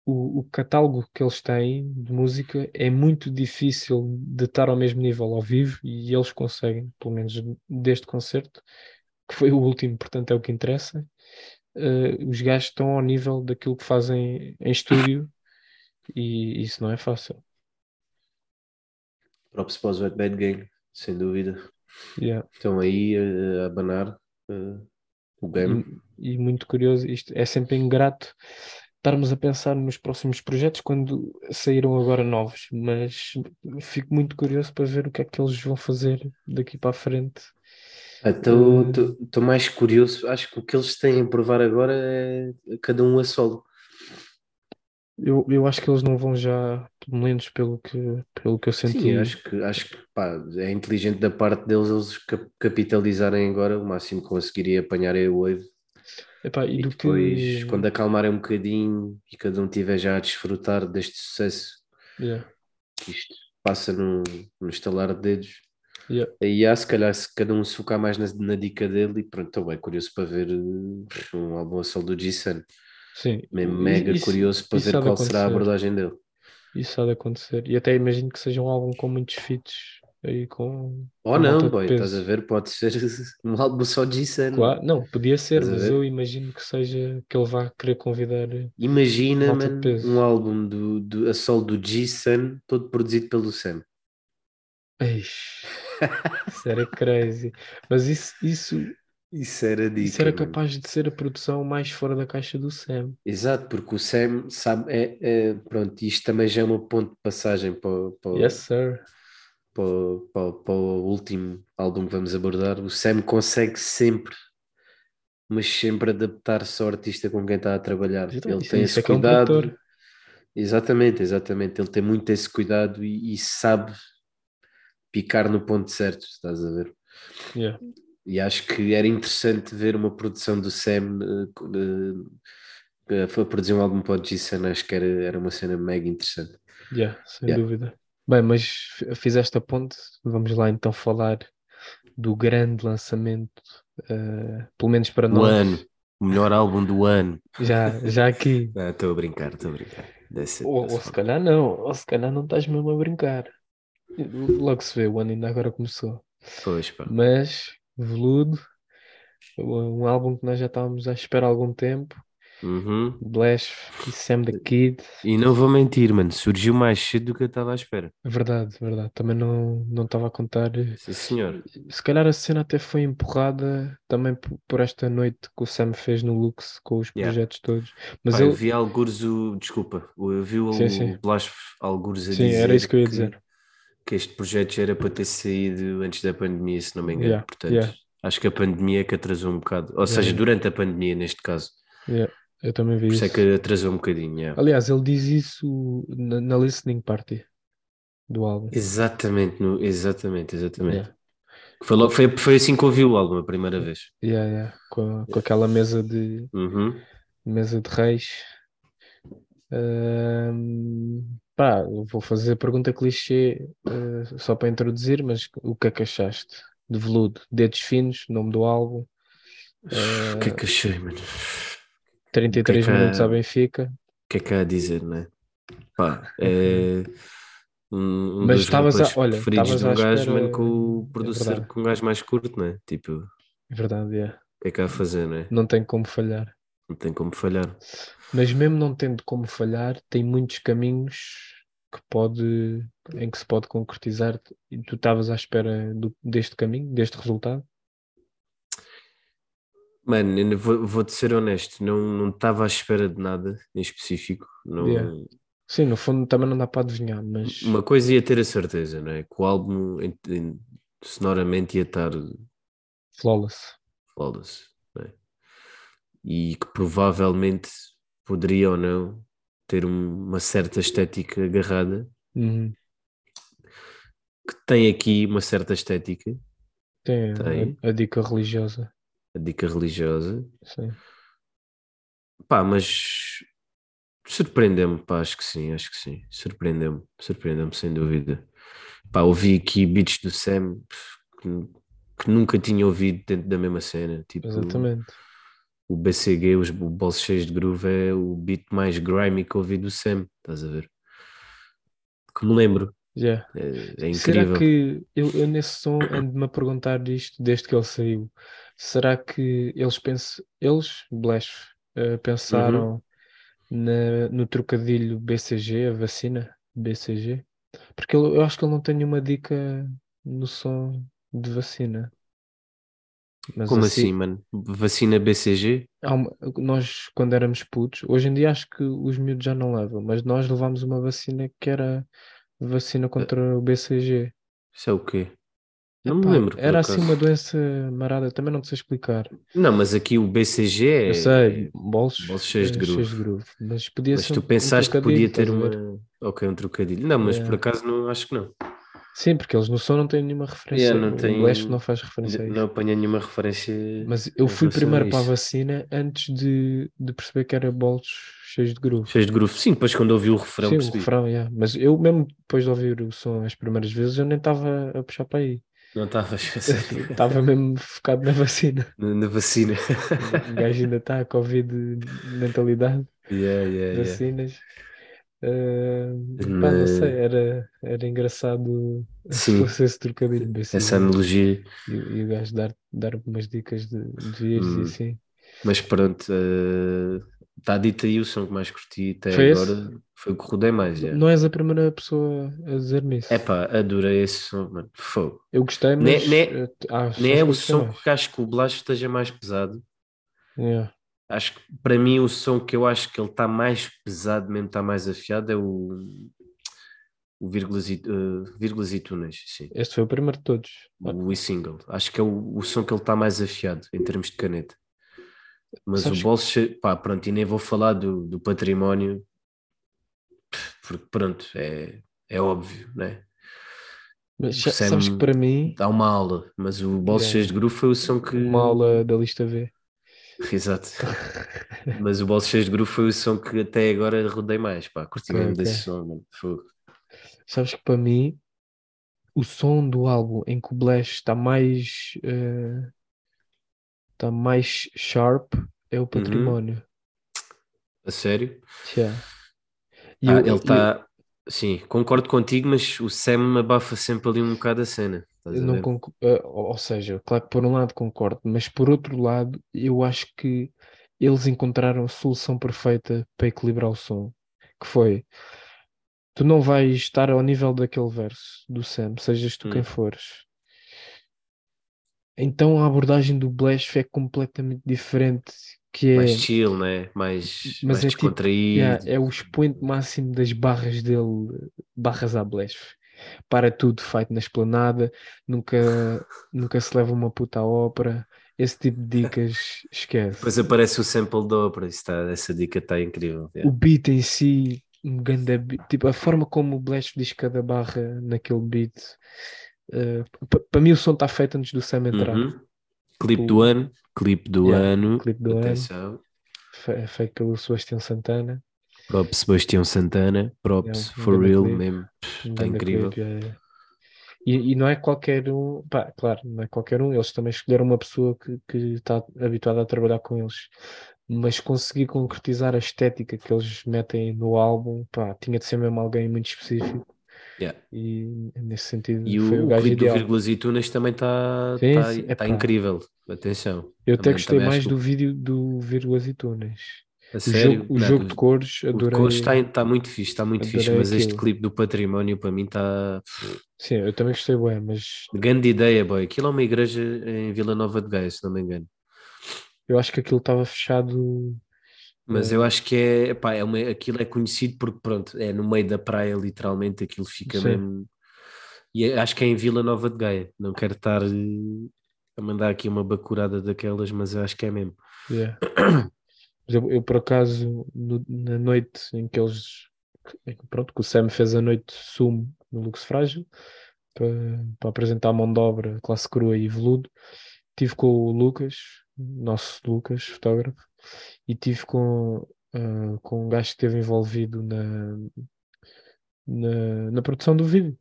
o, o catálogo que eles têm de música é muito difícil de estar ao mesmo nível ao vivo e eles conseguem, pelo menos deste concerto, que foi o último, portanto é o que interessa. eh, os gajos estão ao nível daquilo que fazem em estúdio e isso não é fácil. Props para os Wet Bad Gang, sem dúvida. Yeah. Estão aí eh, a abanar eh, o game. E, e muito curioso, isto é sempre ingrato estarmos a pensar nos próximos projetos quando saíram agora novos, mas fico muito curioso para ver o que é que eles vão fazer daqui para a frente. Estou mais curioso. Acho que o que eles têm a provar agora é cada um a solo. Eu, eu acho que eles não vão já, pelo menos pelo que, pelo que eu senti. Sim, acho que, acho que pá, é inteligente da parte deles eles cap- capitalizarem agora o máximo que conseguirem apanhar é o wave. Epá, e E do depois, que. quando acalmarem um bocadinho e cada um estiver já a desfrutar deste sucesso, Yeah, isto passa num, num estalar de dedos, yeah. aí há se calhar se cada um se focar mais na, na dica dele e pronto, estou bem curioso para ver eh, um álbum a solo do G-Sun. Sim, Mesmo mega isso- curioso para ver qual será a acontecer. abordagem dele. Isso há de acontecer. E até imagino que seja um álbum com muitos feats aí com. Ou não, boy, estás a ver? Pode ser (laughs) um álbum só de G-Sun. Claro, não, podia ser, Estás mas eu imagino que seja que ele vá querer convidar. Imagina, Malta de mano, um álbum do, do, a solo do G-Sun, todo produzido pelo Sam. Eish, isso era crazy. Mas isso, isso, Isso era dica, isso era mano. capaz de ser a produção mais fora da caixa do Sam. Exato, porque o Sam sabe, é, é- pronto, isto também já é um ponto de passagem para, o- para, Yes, sir. para, para, para o último álbum que vamos abordar. O Sam consegue sempre, mas sempre adaptar-se ao artista com quem está a trabalhar. Isso- Ele tem esse é é um cuidado. produtor. Exatamente, exatamente. Ele tem muito esse cuidado e, e sabe picar no ponto certo, estás a ver? Yeah. E acho que era interessante ver uma produção do Sam eh, eh, foi produzir um álbum para o G-Sun, acho que era, era uma cena mega interessante. Yeah, sem Yeah. dúvida. Bem, mas fizeste a ponte, vamos lá então falar do grande lançamento, eh, pelo menos para Do nós, ano, o melhor álbum do ano. já, já aqui. (laughs) Estou a brincar, estou a brincar. That's it, Ou, that's ou se calhar não, ou se calhar não estás mesmo a brincar. Logo se vê, o ano ainda agora começou. Pois pá. Mas, Veludo, um álbum que nós já estávamos à espera há algum tempo. Uhum. Blash e Sam the Kid. E não vou mentir, mano, surgiu mais cedo do que eu estava à espera. Verdade, verdade. Também não, não estava a contar. Sim, senhor. Se calhar a cena até foi empurrada também por, esta noite que o Sam fez no Lux com os Yeah. projetos todos. Mas Pá, eu ele, vi algures o. Desculpa, eu vi o, Sim, sim. o Blas algures a sim, dizer era isso que eu ia dizer. Que este projeto já era para ter saído antes da pandemia, se não me engano. Yeah, Portanto, yeah. acho que a pandemia é que atrasou um bocado. Ou Yeah, seja, durante a pandemia, neste caso. Eu também vi Por isso é que atrasou um bocadinho. Aliás, ele diz isso na, na listening party do álbum. Exatamente, no- exatamente, exatamente. Foi, logo- foi, foi assim que ouvi o álbum a primeira vez. Yeah, yeah. Com, com aquela mesa de Uhum. mesa de reis. Pá, vou fazer a pergunta clichê eh, só para introduzir, mas o que é que achaste de Veludo? Dedos finos, nome do álbum, O que é que achei, mano? 33 O que é que minutos à há- Benfica. O que é que há a dizer, não é? Pá, é um, um Mas estavas a- olha, preferidos estavas de um à gajo, espera- mano, com o é producer verdade. com um gajo mais curto, não é? Tipo, É verdade, é. O que é que há a fazer, não é? Não tem como falhar. Não tem como falhar. Mas mesmo não tendo como falhar, tem muitos caminhos que pode, em que se pode concretizar. E tu estavas à espera do- deste caminho, deste resultado? Mano, vou- vou-te ser honesto, não não estava à espera de nada em específico. Não, Yeah. Sim, no fundo também não dá para adivinhar, mas Uma coisa ia ter a certeza, não é? Que o álbum sonoramente ia estar flawless. flawless? E que provavelmente poderia ou não ter um- uma certa estética agarrada, Uhum. que tem aqui uma certa estética, Tem, Tem. A, a dica religiosa. a dica religiosa, Sim. pá, mas surpreendeu-me, pá, acho que sim, acho que sim, surpreendeu-me, surpreendeu-me sem dúvida. Pá, ouvi aqui beats do Sam que, que nunca tinha ouvido dentro da mesma cena, tipo Exatamente. O BCG, os, Bolsos Cheios de Groove é o beat mais grimy que ouvi do Sam, estás a ver? Que me lembro, Yeah. é, é Será que eu, eu nesse som ando-me a perguntar isto desde que ele saiu? Será que eles pensam, eles, Blash, eh, pensaram Uhum. na- no trocadilho BCG, a vacina BCG? Porque ele- eu acho que ele não tem nenhuma dica no som de vacina. Mas Como assim, mano? Vacina BCG? uma- nós, quando éramos putos, hoje em dia acho que os miúdos já não levam, mas nós levámos uma vacina que era vacina contra o BCG. Isso é o quê? Não me Epá, lembro. por Era assim uma doença marada, também não sei explicar. Não, mas aqui o BCG é. Eu sei, bolsos, bolsos cheios de eh, groove. groove, mas podia Mas ser tu um- um pensaste que podia ter uma. Ok, um trocadilho. Não, mas por Yeah. acaso não, acho que não. Sim, porque eles no som não têm nenhuma referência. Yeah, não o tem- Blast não faz referência a isso. Não apanhei nenhuma referência. Mas eu fui primeiro a para a vacina antes de, de perceber que era bolsos cheios de groove. Cheios de groove. Sim, depois quando ouvi o refrão Sim, o percebi. refrão, yeah. Mas eu mesmo depois de ouvir o som as primeiras vezes, eu nem estava a puxar para aí. Não estavas (laughs) Estava (laughs) mesmo focado na vacina. na, na vacina. O gajo ainda está a Covid mentalidade, (laughs) yeah, yeah, yeah. Ah, pá, não sei, era, era engraçado (laughs) se fosse esse trocadilho BCG. Essa analogia. E, e o gajo dar, dar umas dicas de, de vírus Hum. e assim. Mas pronto, está dito aí o som que mais curti até Foi esse? agora. Foi o que rodei mais. já. Não és a primeira pessoa a dizer-me isso. Epá, adorei esse som, mano. Fogo. Eu gostei, Nem- mas nem- eh, há sons Nem é o som mais. que acho que o Blas esteja mais pesado. Yeah. Acho que para mim o som que eu acho que ele está mais pesado, mesmo está mais afiado, é o, o vírgulas, e, uh, vírgulas e túneis, sim. Este foi o primeiro de todos. O e-single. Acho que é o, o som que ele está mais afiado em termos de caneta. Mas Sabes o bolso, pá, pronto, e nem vou falar do, do património, porque pronto, é, é óbvio, né? Mas Sam sabes que para mim, Dá uma aula, mas o Yeah. cheios de groove foi o som que. uma aula da lista V. Exato. Mas o Cheios de Groove foi o som que até agora rodei mais, pá, curti mesmo ok. desse som, mano. Fogo. Sabes que para mim, o som do álbum em que o Blash está mais eh, está mais sharp é Uhum. o património. A sério? Yeah. Ah, eu- ele eu- está. Sim, concordo contigo, mas o Sam abafa sempre ali um bocado a cena. Estás Eu não eh, ou seja, claro que por um lado concordo, mas por outro lado, eu acho que eles encontraram a solução perfeita para equilibrar o som, que foi tu não vais estar ao nível daquele verso do Sam, sejas tu quem Hum. fores. Então a abordagem do Blash é completamente diferente, que é, Mais chill, né? Mais, mais é tipo, descontraído. yeah, é o expoente máximo das barras dele, barras à Blash. Para tudo, fight na esplanada, nunca, nunca se leva uma puta à ópera, esse tipo de dicas, esquece. Depois aparece o sample da ópera. isso tá- essa dica está incrível. O yeah. beat em si, um ganda beat, tipo a forma como o Blash diz cada barra naquele beat, para mim o som está feito antes do Sam entrar. Uhum. Clipe Tipo, do ano. Clipe do yeah, ano. clipe do ano. Atenção. Fe- É feito pelo Sebastião Santana. Props Sebastião Santana. Props um for real mesmo. Está incrível. é, é. E, e não é qualquer um, pá, claro, não é qualquer um, eles também escolheram uma pessoa que, que está habituada a trabalhar com eles, mas conseguir concretizar a estética que eles metem no álbum, pá, tinha de ser mesmo alguém muito específico. Yeah. E nesse sentido E o, o gajo clipe do. Vírgulas e Tunas também está tá, tá Epá. incrível. Atenção. Eu até Também- gostei também mais do que- vídeo do Vírgulas e Túneis. A O sério, jogo, o não, jogo de cores, o de adorei. cores está tá muito fixe, está muito fixe, adorei mas este aquilo. clipe do património para mim está. Sim, eu também gostei bem, mas Grande ideia, boy. Aquilo é uma igreja em Vila Nova de Gaia, se não me engano. eu acho que aquilo estava fechado. Mas É. eu acho que é, epá, é uma, aquilo é conhecido porque, pronto, é no meio da praia, literalmente, aquilo fica Sim. mesmo. E é- acho que é em Vila Nova de Gaia. Não quero estar eh, a mandar aqui uma bacurada daquelas, mas eu acho que é mesmo. yeah. (coughs) Eu, por acaso, no- na noite em que eles. Pronto, que o Sam fez a noite sumo no Lux Frágil para, para apresentar a mão de obra, classe crua e veludo, tive com o Lucas, nosso Lucas, fotógrafo, e tive com, ah, com um gajo que esteve envolvido na, na, na produção do vídeo.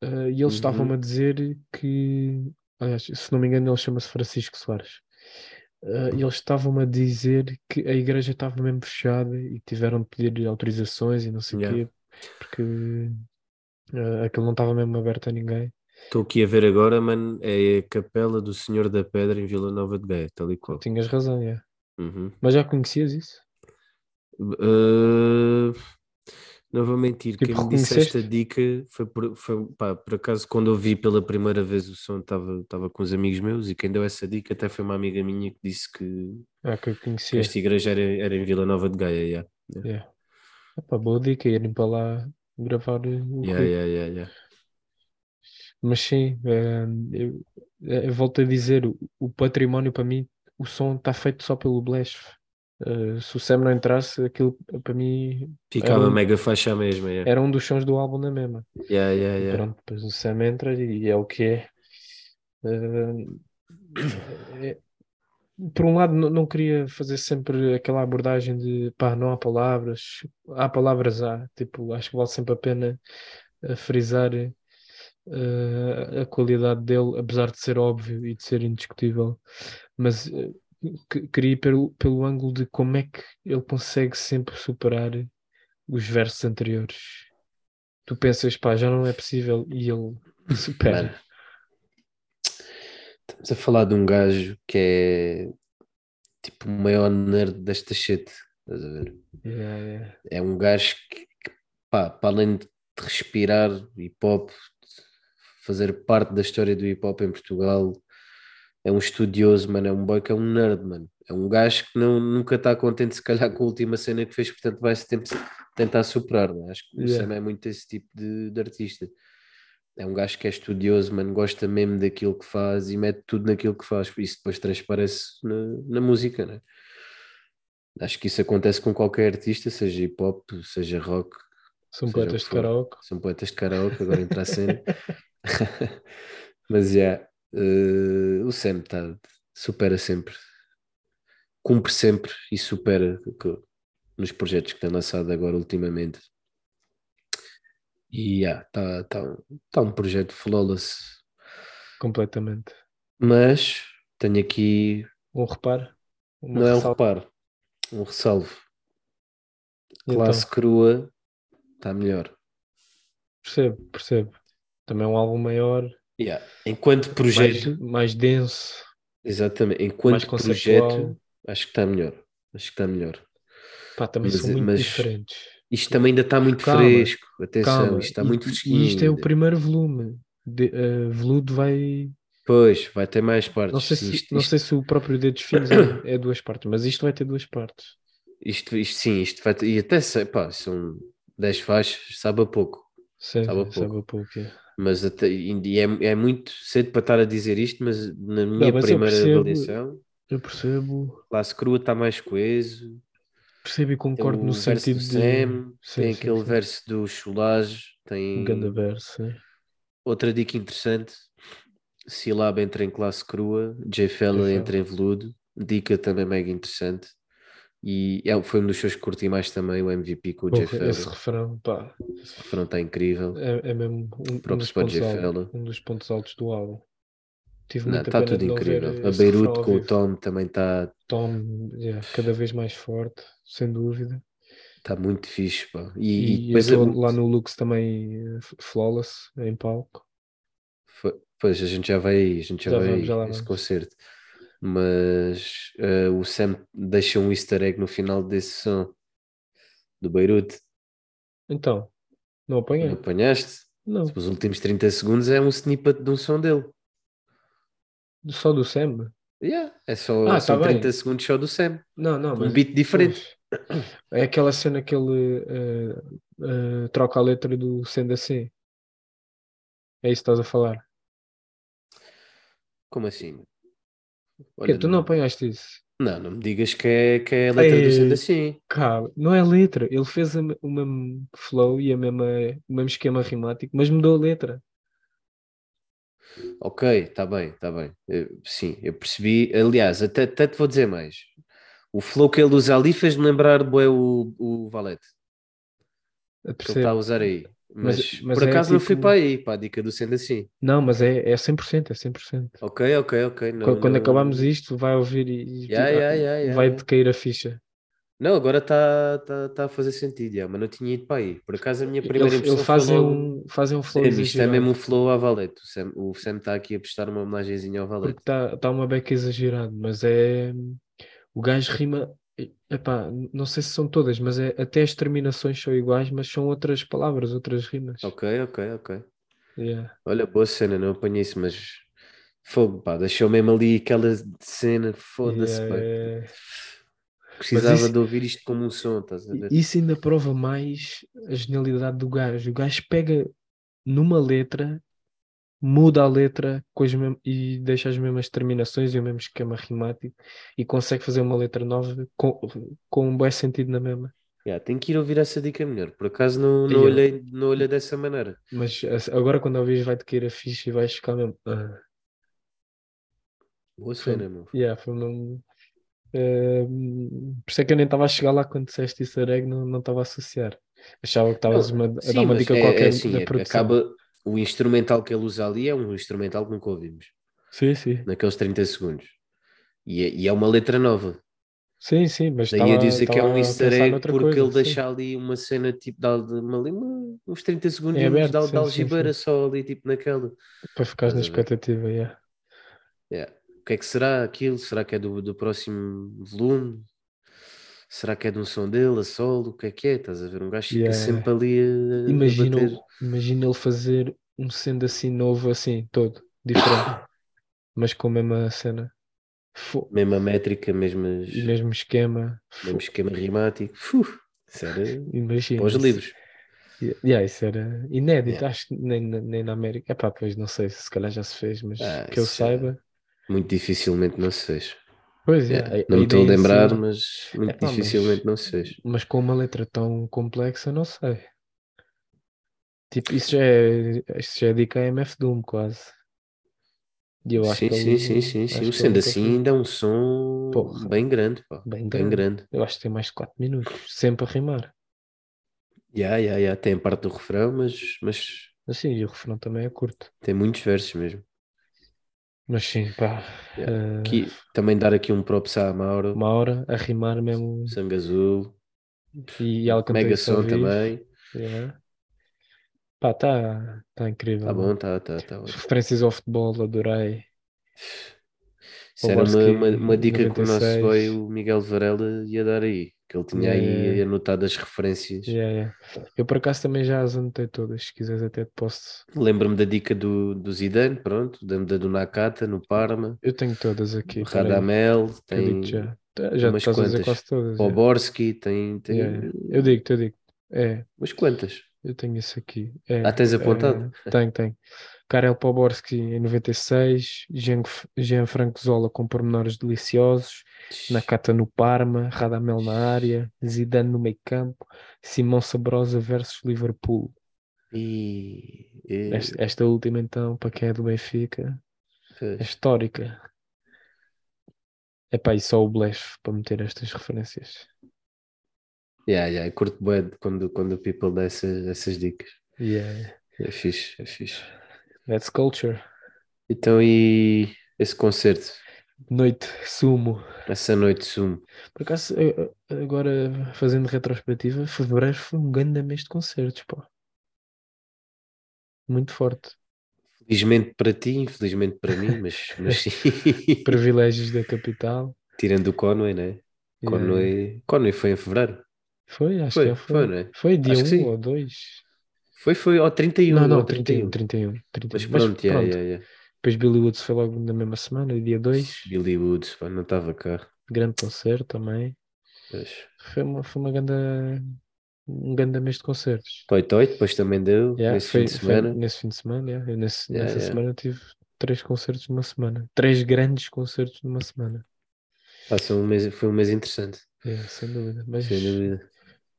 Ah, e eles Uhum. estavam-me a dizer que, aliás, se não me engano, ele chama-se Francisco Soares. E eles estavam-me a dizer que a igreja estava mesmo fechada e tiveram de pedir autorizações e não sei o Yeah. quê, porque ah, aquilo não estava mesmo aberto a ninguém. Estou aqui a ver agora, mano, é a Capela do Senhor da Pedra em Vila Nova de Gaia, tal e qual. Tinhas razão, é. Uhum. Mas já conhecias isso? Uh, não vou mentir, Tipo, quem me disse esta dica foi por, foi, pá, por acaso quando eu vi pela primeira vez o som estava com os amigos meus e quem deu essa dica até foi uma amiga minha que disse que, Ah, que que esta igreja era, era em Vila Nova de Gaia. Yeah. Yeah. Epá, boa dica, irem para lá gravar o Yeah, yeah, yeah, yeah. Mas sim, eh, eu, eu volto a dizer, o, património para mim, o som está feito só pelo Blash. Eh, se o Sam não entrasse, aquilo para mim Ficava um- mega faixa mesmo. Yeah. era um dos sons do álbum na mesma. Yeah, yeah, yeah. pronto, depois o Sam entra e é o que é. Eh, é- por um lado, não, não queria fazer sempre aquela abordagem de pá, não há palavras, há palavras, há. Tipo, acho que vale sempre a pena eh, frisar eh, a qualidade dele, apesar de ser óbvio e de ser indiscutível. Mas eh, queria ir pelo, pelo ângulo de como é que ele consegue sempre superar os versos anteriores. Tu pensas, pá, já não é possível e ele supera. Mano, estamos a falar de um gajo que é tipo o maior nerd desta shit. Estás a ver? Yeah, yeah. É um gajo que, que, pá, para além de respirar hip hop, fazer parte da história do hip hop em Portugal, é um estudioso, mano. É um boy que é um nerd, mano. É um gajo que não, nunca está contente, se calhar, com a última cena que fez, portanto, vai sempre tentar superar. Acho que o Yeah. Sam é muito esse tipo de, de artista. É um gajo que é estudioso, mano, gosta mesmo daquilo que faz e mete tudo naquilo que faz. Isso depois transparece na, na música, né? Acho que isso acontece com qualquer artista, seja hip hop, seja rock, São Seja poetas de karaoke. são poetas de karaoke, agora entra a cena. (laughs) (laughs) Mas já, eh, o Sam tá, supera sempre, cumpre sempre e supera nos projetos que tem lançado agora ultimamente. E já, tá, tá, tá um projeto flawless. Completamente. Mas tenho aqui, Um reparo. Não é um reparo, um ressalvo. E Classe então, crua está melhor. percebo, percebo. Também é um álbum maior, Yeah. Enquanto projeto, mais, mais denso, exatamente, enquanto projeto, acho que está melhor. Acho que está melhor. Pá, também Mas- são muito mas- diferentes. Isto também ainda está muito Calma, fresco. Atenção, Calma, isto está e- muito e fresquinho. isto é o primeiro volume. De, eh, Veludo vai. Pois, vai ter mais partes. Não sei se, isto, não isto- sei se o próprio Dedos Finos é, é duas partes, mas isto vai ter duas partes. isto- isto- sim, isto vai ter. E até sei, pá, são 10 faixas, sabe a pouco. Sim, Sabe a sabe pouco. a pouco. é. Mas até, e é, é muito cedo para estar a dizer isto, mas na minha mas eu primeira percebo- avaliação, Eu percebo, classe crua está mais coeso. percebo e concordo no sentido do de. Sam, Sim, tem sim, aquele sim. verso do Cholage, tem Um grande verso. sim. outra dica interessante. Silab entra em classe crua, J Fella entra em veludo, dica também mega interessante. E é, foi um dos shows que curti mais também, o MVP com o J Porra, Fella. esse refrão, pá, Esse refrão está incrível. é, é mesmo um, um dos pontos altos, um dos pontos altos do álbum. Tive Não, Está tudo incrível. A Beirute com o. Tom também está Tom, yeah, cada vez mais forte, sem dúvida. Está muito fixe, pá. E, E, e eu depois a- lá no Lux também eh, flawless em palco. Foi- Pois, a gente já vai aí, a gente já, Já vai vamos, já esse vamos. concerto. Mas eh, o Sam deixa um easter egg no final desse som do Beirute. Então, não Não apanhei? apanhaste? Não, Os últimos 30 segundos é um snippet de um som dele. só do Sam. Yeah, é só, Ah, são tá bem. 30 segundos só do Sam. Não, não, Um mas beat diferente. pois, é aquela cena que ele eh, eh, troca a letra do sendo assim. É isso que estás a falar. Como assim? Porque tu não apanhaste isso? não, não me digas que é, que é a letra do Ei. sendo assim. Cara, não é letra. Ele fez a o mesmo flow e a mesma, o mesmo esquema rimático, mas mudou a letra. Ok, está bem, está bem. Eu- sim, eu percebi. Aliás, até, até te vou dizer mais. O flow que ele usa ali fez-me lembrar bué, o, o Valete que ele está a usar aí. Mas, Mas- mas por é acaso não fui tipo- para aí, para a dica do sendo assim. Não, mas é, é 100%, é 100%. Ok, ok, ok. Não, Quando, quando não- acabarmos isto, vai ouvir e, Yeah, yeah, yeah, vai te cair a ficha. Não, agora está tá, tá a fazer sentido, yeah, mas não tinha ido para aí. Por acaso a minha primeira Ele, impressão ele foi fazem logo... um, fazem um flow Sam, isto é mesmo um flow à Valete. O Sam, está aqui a prestar uma homenagenzinha ao Valete. Está tá uma beca exagerado, mas é. O gajo rima. Epá, não sei se são todas, mas é, até as terminações são iguais, mas são outras palavras, outras rimas. Ok, ok, ok. Yeah. Olha, boa cena, não apanhei isso, mas fogo, pá, deixou mesmo ali aquela cena, foda-se, Yeah, é- Precisava isso- de ouvir isto como um som, estás a ver? Isso ainda prova mais a genialidade do gajo. O gajo pega numa letra, muda a letra com as mesmas- e deixa as mesmas terminações e o mesmo esquema rimático e consegue fazer uma letra nova com, com um bom sentido na mesma. Yeah, tenho que ir ouvir essa dica melhor. Por acaso não, não, Yeah. olhei, não olhei dessa maneira. Mas agora quando ouvires vai-te cair a ficha e vais ficar mesmo. "Ah." Boa cena, meu. Yeah, foi mesmo. eh, por isso é que eu nem estava a chegar lá quando disseste easter egg, não não estava a associar. Achava que estavas a dar uma dica é- é qualquer assim, da é- produção. acaba o instrumental que ele usa ali é um instrumental que nunca ouvimos, Sim, sim. naqueles 30 segundos. E é, e é uma letra nova. Sim, sim, mas Daí a dizer que é um easter egg porque coisa, ele sim. deixa ali uma cena tipo de, uma, uma- uns 30 segundos Em aberto, de, sim, de algibeira sim. só ali tipo naquela. Para ficares na expectativa, yeah. Yeah. O que é que será aquilo? Será que é do, do próximo volume? Será que é de um som dele, a solo? O que é que é? Estás a ver? Um gajo fica Yeah. sempre ali a, a Imagina, ele fazer um sendo assim novo, assim, todo, diferente, mas com a mesma cena. Fo- Mesma métrica, mesmas, mesmo esquema. Mesmo esquema rimático. Uf, isso era Imagina. livros. Yeah, isso era inédito, Yeah. acho que nem, na- nem na América. Epá, pois não sei, se calhar já se fez, mas Ah, que eu já- saiba. Muito dificilmente não se fez. Pois é, a- Não me estou a lembrar, mas muito mas- dificilmente não se fez. mas com uma letra tão complexa, não sei. Tipo, isso já é, isso já é dica a MF Doom, quase. E eu acho Sim, que sim, ele- sim, sim, sim. sendo assim ainda é um som Porra. bem grande, pá. Bem Bem grande. grande. Eu acho que tem mais de 4 minutos, sempre a rimar. Yeah, yeah, yeah. Tem parte do refrão, mas, mas Assim, e o refrão também é curto. tem muitos versos mesmo. Mas sim, pá. Yeah. eh, Aqui, também dar aqui um props à Mauro, hora a rimar mesmo. Sangue Azul, E ela Mega Som também. Yeah. Pá, tá, tá incrível. Tá bom, tá, tá, tá. Ótimo. referências ao futebol, adorei. Isso era uma, uma, uma dica que o nosso 96. boy, o Miguel Varela, ia dar aí. Que ele tinha Yeah, aí yeah, anotado as referências. Yeah. Eu por acaso também já as anotei todas. Se quiseres, até te posso. Lembro-me da dica do, do Zidane, pronto, da, da do Nakata no Parma, Eu tenho todas aqui. Radamel, digo tem já. Já umas estás quantas. quase todas. yeah. Poborski, tem, tem. Eu digo-te, eu digo. É, umas quantas. eu tenho isso aqui. É, Ah, tens apontado? é, tenho, tenho. Karel Poborski em 96, Jean, Gianfranco Zola com pormenores deliciosos, Nakata no Parma, Radamel na área, Zidane no meio campo, Simão Sabrosa versus Liverpool. E, e- Esta, esta última então, para quem é do Benfica, é histórica. Epá, e só o blefe para meter estas referências. Yeah, yeah, curto bem quando, quando o people dá essas, essas dicas. Yeah. É fixe, é fixe. That's culture. Então, e esse concerto? Noite sumo. Essa noite sumo. Por acaso, agora fazendo retrospectiva, fevereiro foi um grande mês de concertos, pá. Muito forte. Felizmente para ti, infelizmente para mim, mas, (laughs) mas sim. (laughs) Privilégios da capital. Tirando o Conway, né? Yeah. Conway, Conway foi em fevereiro. Foi, acho Foi, que foi, foi. não é? Foi dia Acho que 1 sim. ou 2. Foi, foi ao 31. Não, não, ao 31, 31, 31. Mas Mas pronto, yeah, pronto. yeah, yeah. Depois Billy Woods foi logo na mesma semana, dia 2. Billy Woods, pá, não estava cá. Grande concerto também. Mas... Foi uma, foi uma grande, um grande mês de concertos. Toy Toy, depois também deu, Yeah, nesse foi, fim de foi semana. nesse fim de semana, yeah. Eu nesse- Yeah, nessa semana tive três concertos numa semana. Três grandes concertos numa semana. Passa um mês, foi um mês interessante, sem dúvida. Mas sem dúvida.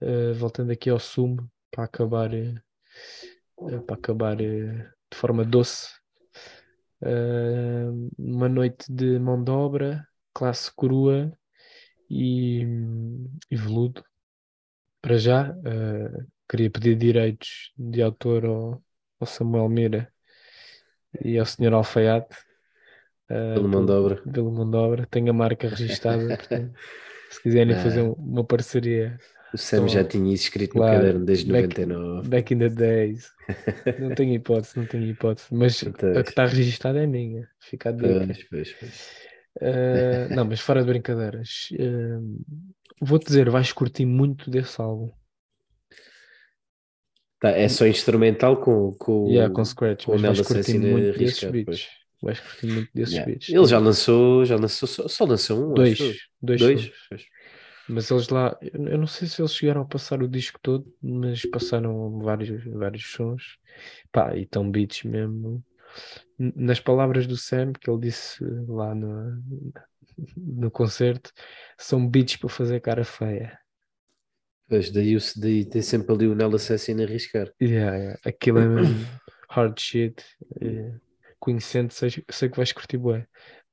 eh, voltando aqui ao sumo, para acabar, eh, para acabar eh, de forma doce, eh, uma noite de mão de obra, classe crua e, e veludo. Para já, eh, queria pedir direitos de autor ao, ao Samuel Mira e ao Sr. Alfaiate. eh, Pelo mão de obra. Pelo mão de obra. Tenho a marca registada, portanto, (laughs) se quiserem fazer um- uma parceria O Sam já tinha isso escrito no Claro, caderno desde back- 99. Back in the days. (laughs) Não tenho hipótese, não tenho hipótese. Mas Não a que está registada é minha. Fica a dica. Pois, pois, pois. Eh, não, mas fora de brincadeiras. eh, Vou-te dizer, vais curtir muito desse álbum. Tá, é só instrumental com, com, Yeah, com Scratch, com mas vais curtir muito desses beats. Vais curtir muito desses Yeah. beats. Ele já lançou, já lançou, só, só lançou um, dois, acho eu. dois, Dois? Mas eles lá, eu não sei se eles chegaram a passar o disco todo, mas passaram vários, vários sons. Pá, e tão beats mesmo. Nas palavras do Sam, que ele disse lá no, no concerto, são beats para fazer cara feia. Pois, daí, daí tem sempre ali o Assassino a arriscar. Yeah, yeah. Aquilo é mesmo (coughs) hard shit. Eh, Conhecendo, sei, sei que vais curtir bué.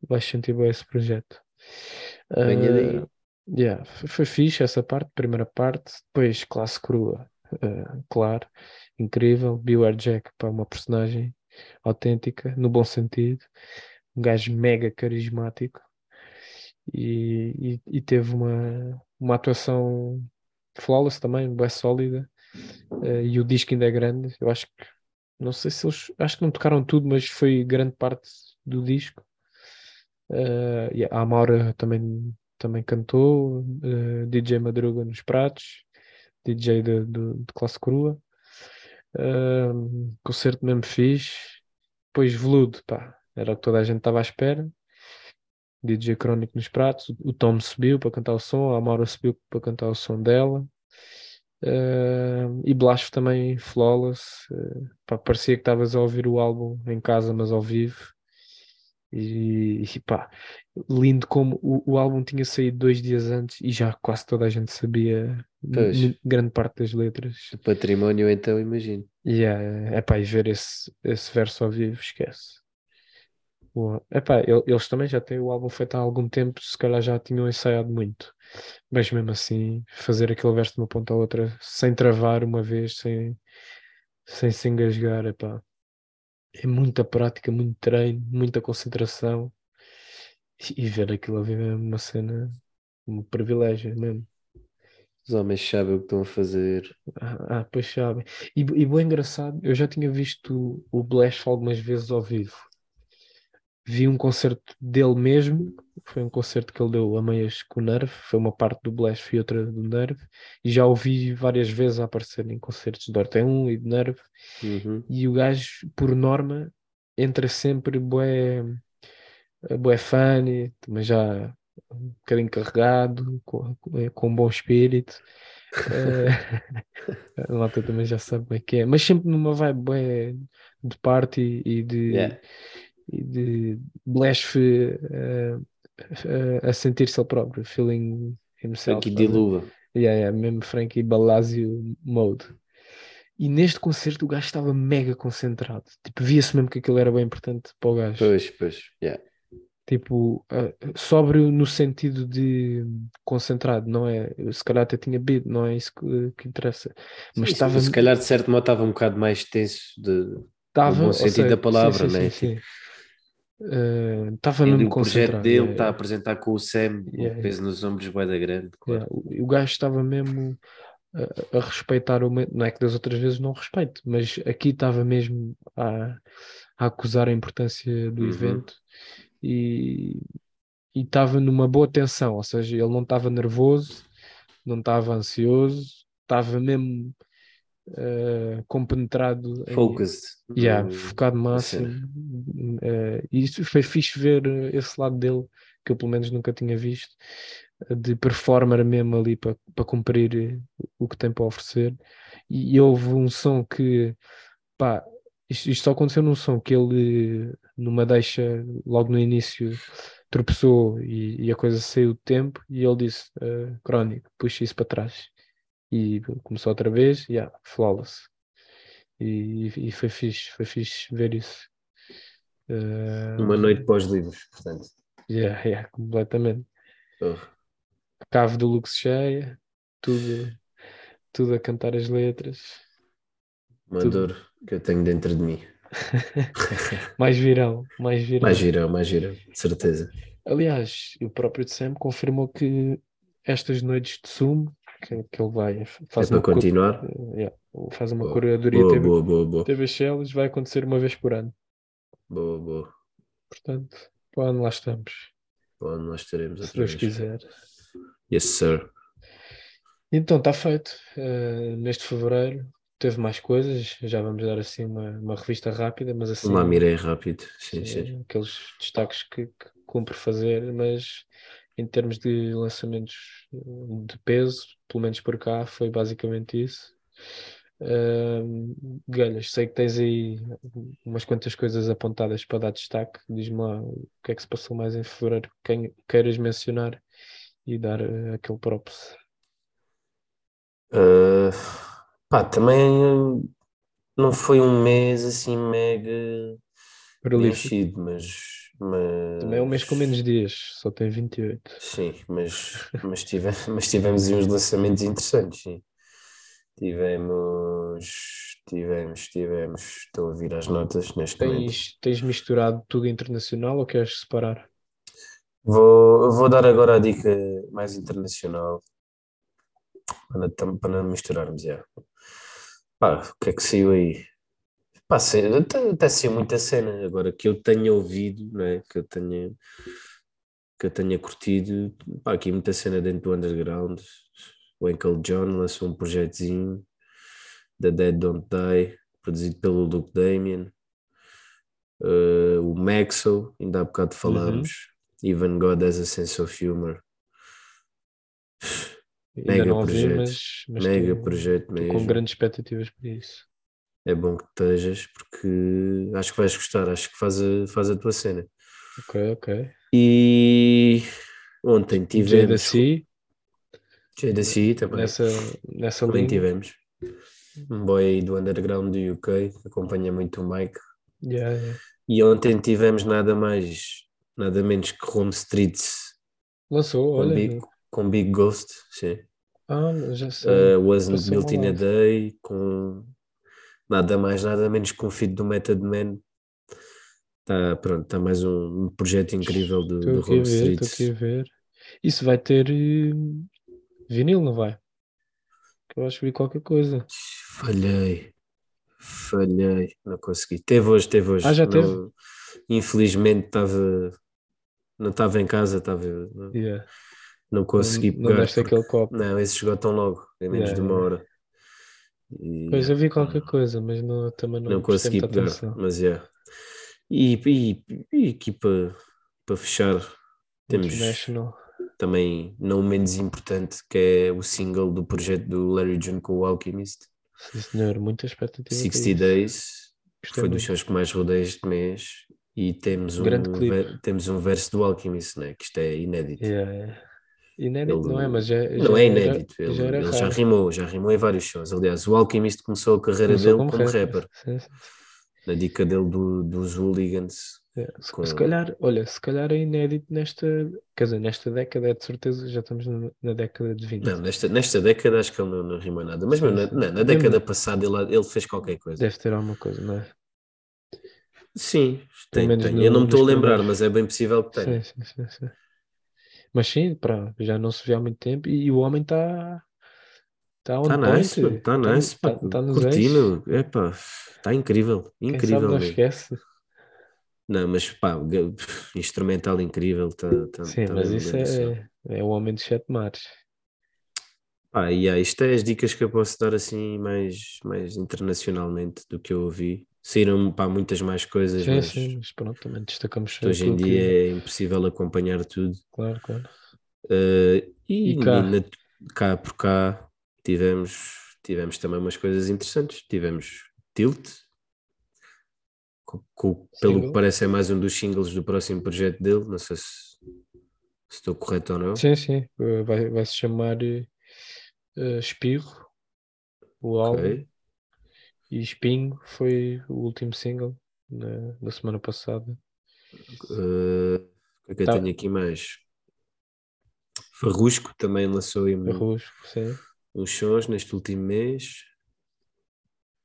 Vais sentir bué esse projeto. Venha daí. Ah, yeah, foi, fixe essa parte, primeira parte. Depois, classe crua. ah, claro, incrível. Beware Jack, para uma personagem autêntica, no bom sentido. Um gajo mega carismático. E, e, e teve uma, uma atuação flawless também, bem sólida. Eh, e o disco ainda é grande. Eu acho que não sei se eles acho que não tocaram tudo, mas foi grande parte do disco. Eh, e a Amora também, também cantou, eh, DJ Madruga nos pratos, DJ de, de, de classe crua. Eh, concerto mesmo fixe. Depois Veludo, pá, era o que toda a gente estava à espera. DJ Crónico nos pratos, o Tom subiu para cantar o som, a Amora subiu para cantar o som dela. Eh, e Blasfo também flawless. eh, pá, parecia que estavas a ouvir o álbum em casa, mas ao vivo. E, e pá, lindo como o, o álbum tinha saído dois dias antes e já quase toda a gente sabia grande parte das letras. O património, então, imagino. E é, é pá, e ver esse, esse verso ao vivo, esquece. Boa. Epá, el- eles também já têm o álbum feito há algum tempo, se calhar já tinham ensaiado muito. Mas mesmo assim, fazer aquele verso de uma ponta à outra, sem travar uma vez, sem, sem se engasgar, epá. É muita prática, muito treino, muita concentração. E, ver aquilo a viver é uma cena, um privilégio mesmo. Os homens sabem o que estão a fazer. Ah, ah, pois sabe. E, e bem engraçado, eu já tinha visto o Blash algumas vezes ao vivo. Vi um concerto dele mesmo, foi um concerto que ele deu a meias com o Nerve, foi uma parte do Blash e outra do Nerve, e já o vi várias vezes a aparecer em concertos de Orte 1 e de Nerve, Uhum. e o gajo, por norma, entra sempre bué, bué funny, também já um bocadinho carregado, com, com um bom espírito. Eh, (laughs) a malta também já sabe como é que é, mas sempre numa vibe bué de party e de, Yeah. e de Blash eh, eh, a sentir-se ele próprio, feeling himself. Aqui estás a de ver? luva. Yeah, yeah, mesmo Frankie Balazio mode. E neste concerto o gajo estava mega concentrado. Tipo, via-se mesmo que aquilo era bem importante para o gajo. Pois, pois. Yeah. Tipo, ah, sóbrio no sentido de concentrado, não é? Se calhar até tinha bebido, não é isso que, que interessa. Mas Sim, estava. Se calhar, de certo modo, estava um bocado mais tenso de, estava, bom ou sentido seja, da palavra, sim, sim, né? sim, sim. Eh, estava E mesmo o projeto concentrado. dele yeah, está a apresentar com o Sam, Yeah, o peso nos ombros bué da grande, claro. O, o gajo estava mesmo a, a respeitar o. Não é que das outras vezes não respeito, mas aqui estava mesmo a, a acusar a importância do Uhum. evento e e estava numa boa tensão, ou seja, ele não estava nervoso, não estava ansioso, estava mesmo eh, compenetrado em, Focused. Yeah, no- focado máximo. eh, e isso foi fixe ver eh, esse lado dele, que eu pelo menos nunca tinha visto, de performer mesmo ali para para cumprir o que tem para oferecer. E, e houve um som que, pá, isto, isto só aconteceu num som que ele, numa deixa, logo no início, tropeçou e, e a coisa saiu do tempo. E ele disse: eh, Crónico, puxa isso para trás. E começou outra vez, yeah, flawless. E, e foi fixe, foi fixe ver isso. Eh, Uma noite pós-livros, portanto. yeah, yeah, completamente. Oh, A cave do Lux cheia, tudo, tudo a cantar as letras. uma Tudo. dor que eu tenho dentro de mim. (laughs) Mais virão, mais virão. Mais girão, mais girão, de certeza. Aliás, o próprio Sam confirmou que estas noites de sumo, que, que ele vai, É faz para uma, co- continuar? yeah, faz uma Boa. curadoria Boa, TV, boa, boa, boa. TV Shells, vai acontecer uma vez por ano. Boa, boa. Portanto, para o ano lá estamos, Bom, nós teremos se Deus vez. quiser. Yes, sir. Então, está feito. Eh, neste fevereiro teve mais coisas, já vamos dar assim uma, uma revista rápida, mas assim. Lá mirei rápido. Sim, eh, sim. aqueles destaques que, que cumpre fazer, mas em termos de lançamentos de peso, pelo menos por cá, foi basicamente isso. Ahm, Galhas, sei que tens aí umas quantas coisas apontadas para dar destaque. Diz-me lá o que é que se passou mais em fevereiro, quem queiras mencionar e dar eh, aquele props. Uh, pá, também uh, não foi um mês assim mega preenchido, mas, mas Também é um mês com menos dias, só tem 28. Sim, mas, (laughs) mas, tive, mas tivemos uns lançamentos interessantes, sim. Tivemos, tivemos, tivemos, estou a vir às notas neste momento. Tens, tens misturado tudo internacional ou queres separar? Vou, vou dar agora a dica mais internacional para não, para não misturarmos, já. Pá, o que é que saiu aí? Pá, sei- até, até saiu muita cena, agora que eu tenha ouvido, não é? Que eu tenha, que eu tenha curtido, pá, aqui muita cena dentro do underground. O Uncle John lançou um projetozinho, The Dead Don't Die, produzido pelo Luke Damien. Uh, o Maxo, ainda há bocado falámos. Even God has a sense of humor. Mega ouvi, projeto. mas, mas Mega estou- projeto mesmo. com grandes expectativas para isso. É bom que estejas, porque acho que vais gostar, acho que faz a, faz a tua cena. Ok, ok. E ontem tivemos. JDC, JDC também. nessa, nessa também linha. tivemos. Um boy aí do underground do UK, que acompanha muito o Mike. Yeah, yeah. E ontem tivemos nada mais, nada menos que Home Streets Lançou, com, olha. Big, com Big Ghost, sim. Ah, já sei. Uh, Wasn't Built in a. Day, com nada mais, nada menos que feat do Method Man. Tá, pronto, está mais um, projeto incrível do, do Home ver, estou aqui a ver. Isso vai ter eh, vinil, não vai? Que eu acho que vi qualquer coisa. Falhei, falhei, não consegui. Teve hoje, teve hoje. Ah, já Não- Infelizmente estava, não estava em casa, estava, não, Yeah. não consegui não, não pegar. deste porque- aquele copo. Não, esse esgotam logo, em menos Yeah, de uma hora. E, Pois eu vi qualquer coisa, mas não, também não, não consegui pegar, atenção. mas é. E, e, e aqui para, para fechar, temos também não menos importante, que é o single do projeto do Larry June com o Alchemist, Sim, senhor, muita expectativa. para 60 isso. Days, Gostei foi dos muito. shows que mais rodei este mês, e temos um, ver- temos um verso do Alchemist, né, que isto é inédito. Yeah, yeah. Inédito Ele- não é, mas já, Não já é inédito, ele, já era ele já rimou, já rimou em vários shows. Aliás, o Alchemist começou a carreira Começou dele como, rapper, Sim, sim. na dica dele do, dos hooligans. É, se, Com- se calhar, olha, se calhar é inédito nesta, quer dizer, nesta década, é de certeza, já estamos na, na década de 20. Não, nesta, nesta década acho que ele não, não rima nada, mas meu, na, na- na Mesmo- década passada ele, ele fez qualquer coisa. Deve ter alguma coisa, não é? Sim, tem, tem. no- Eu não me estou a lembrar, mas é bem possível que tenha. Sim, sim, sim, sim. Mas sim, pá, já não se vê há muito tempo e o homem está tá on Está point. nice. Está tá- nice, tá- tá eixos. Curtindo. Epá, está incrível. Incrível não esquece. Não, mas pá, instrumental incrível. Tá, tá, Sim, tá mas isso é, é o homem dos sete mares. Pá, e yeah, isto é as dicas que eu posso dar assim mais, mais internacionalmente do que eu ouvi. Saíram pá, muitas mais coisas, Sim, mas sim, mas pronto, também destacamos hoje em dia que- é impossível acompanhar tudo. Claro, claro. Eh, e E cá? na- cá por cá tivemos, tivemos também umas coisas interessantes. Tivemos Tilt, co- co- pelo que parece é mais um dos singles do próximo projeto dele. Não sei se, se estou correto ou não. Sim, sim, eh, vai, vai se chamar eh, Espirro, o álbum, Ok. E Espinho foi o último single na, da semana passada. Eh, o que é que eu Tá. tenho aqui mais? Farrusco também lançou aí um- Arrusco, sim. uns sons neste último mês.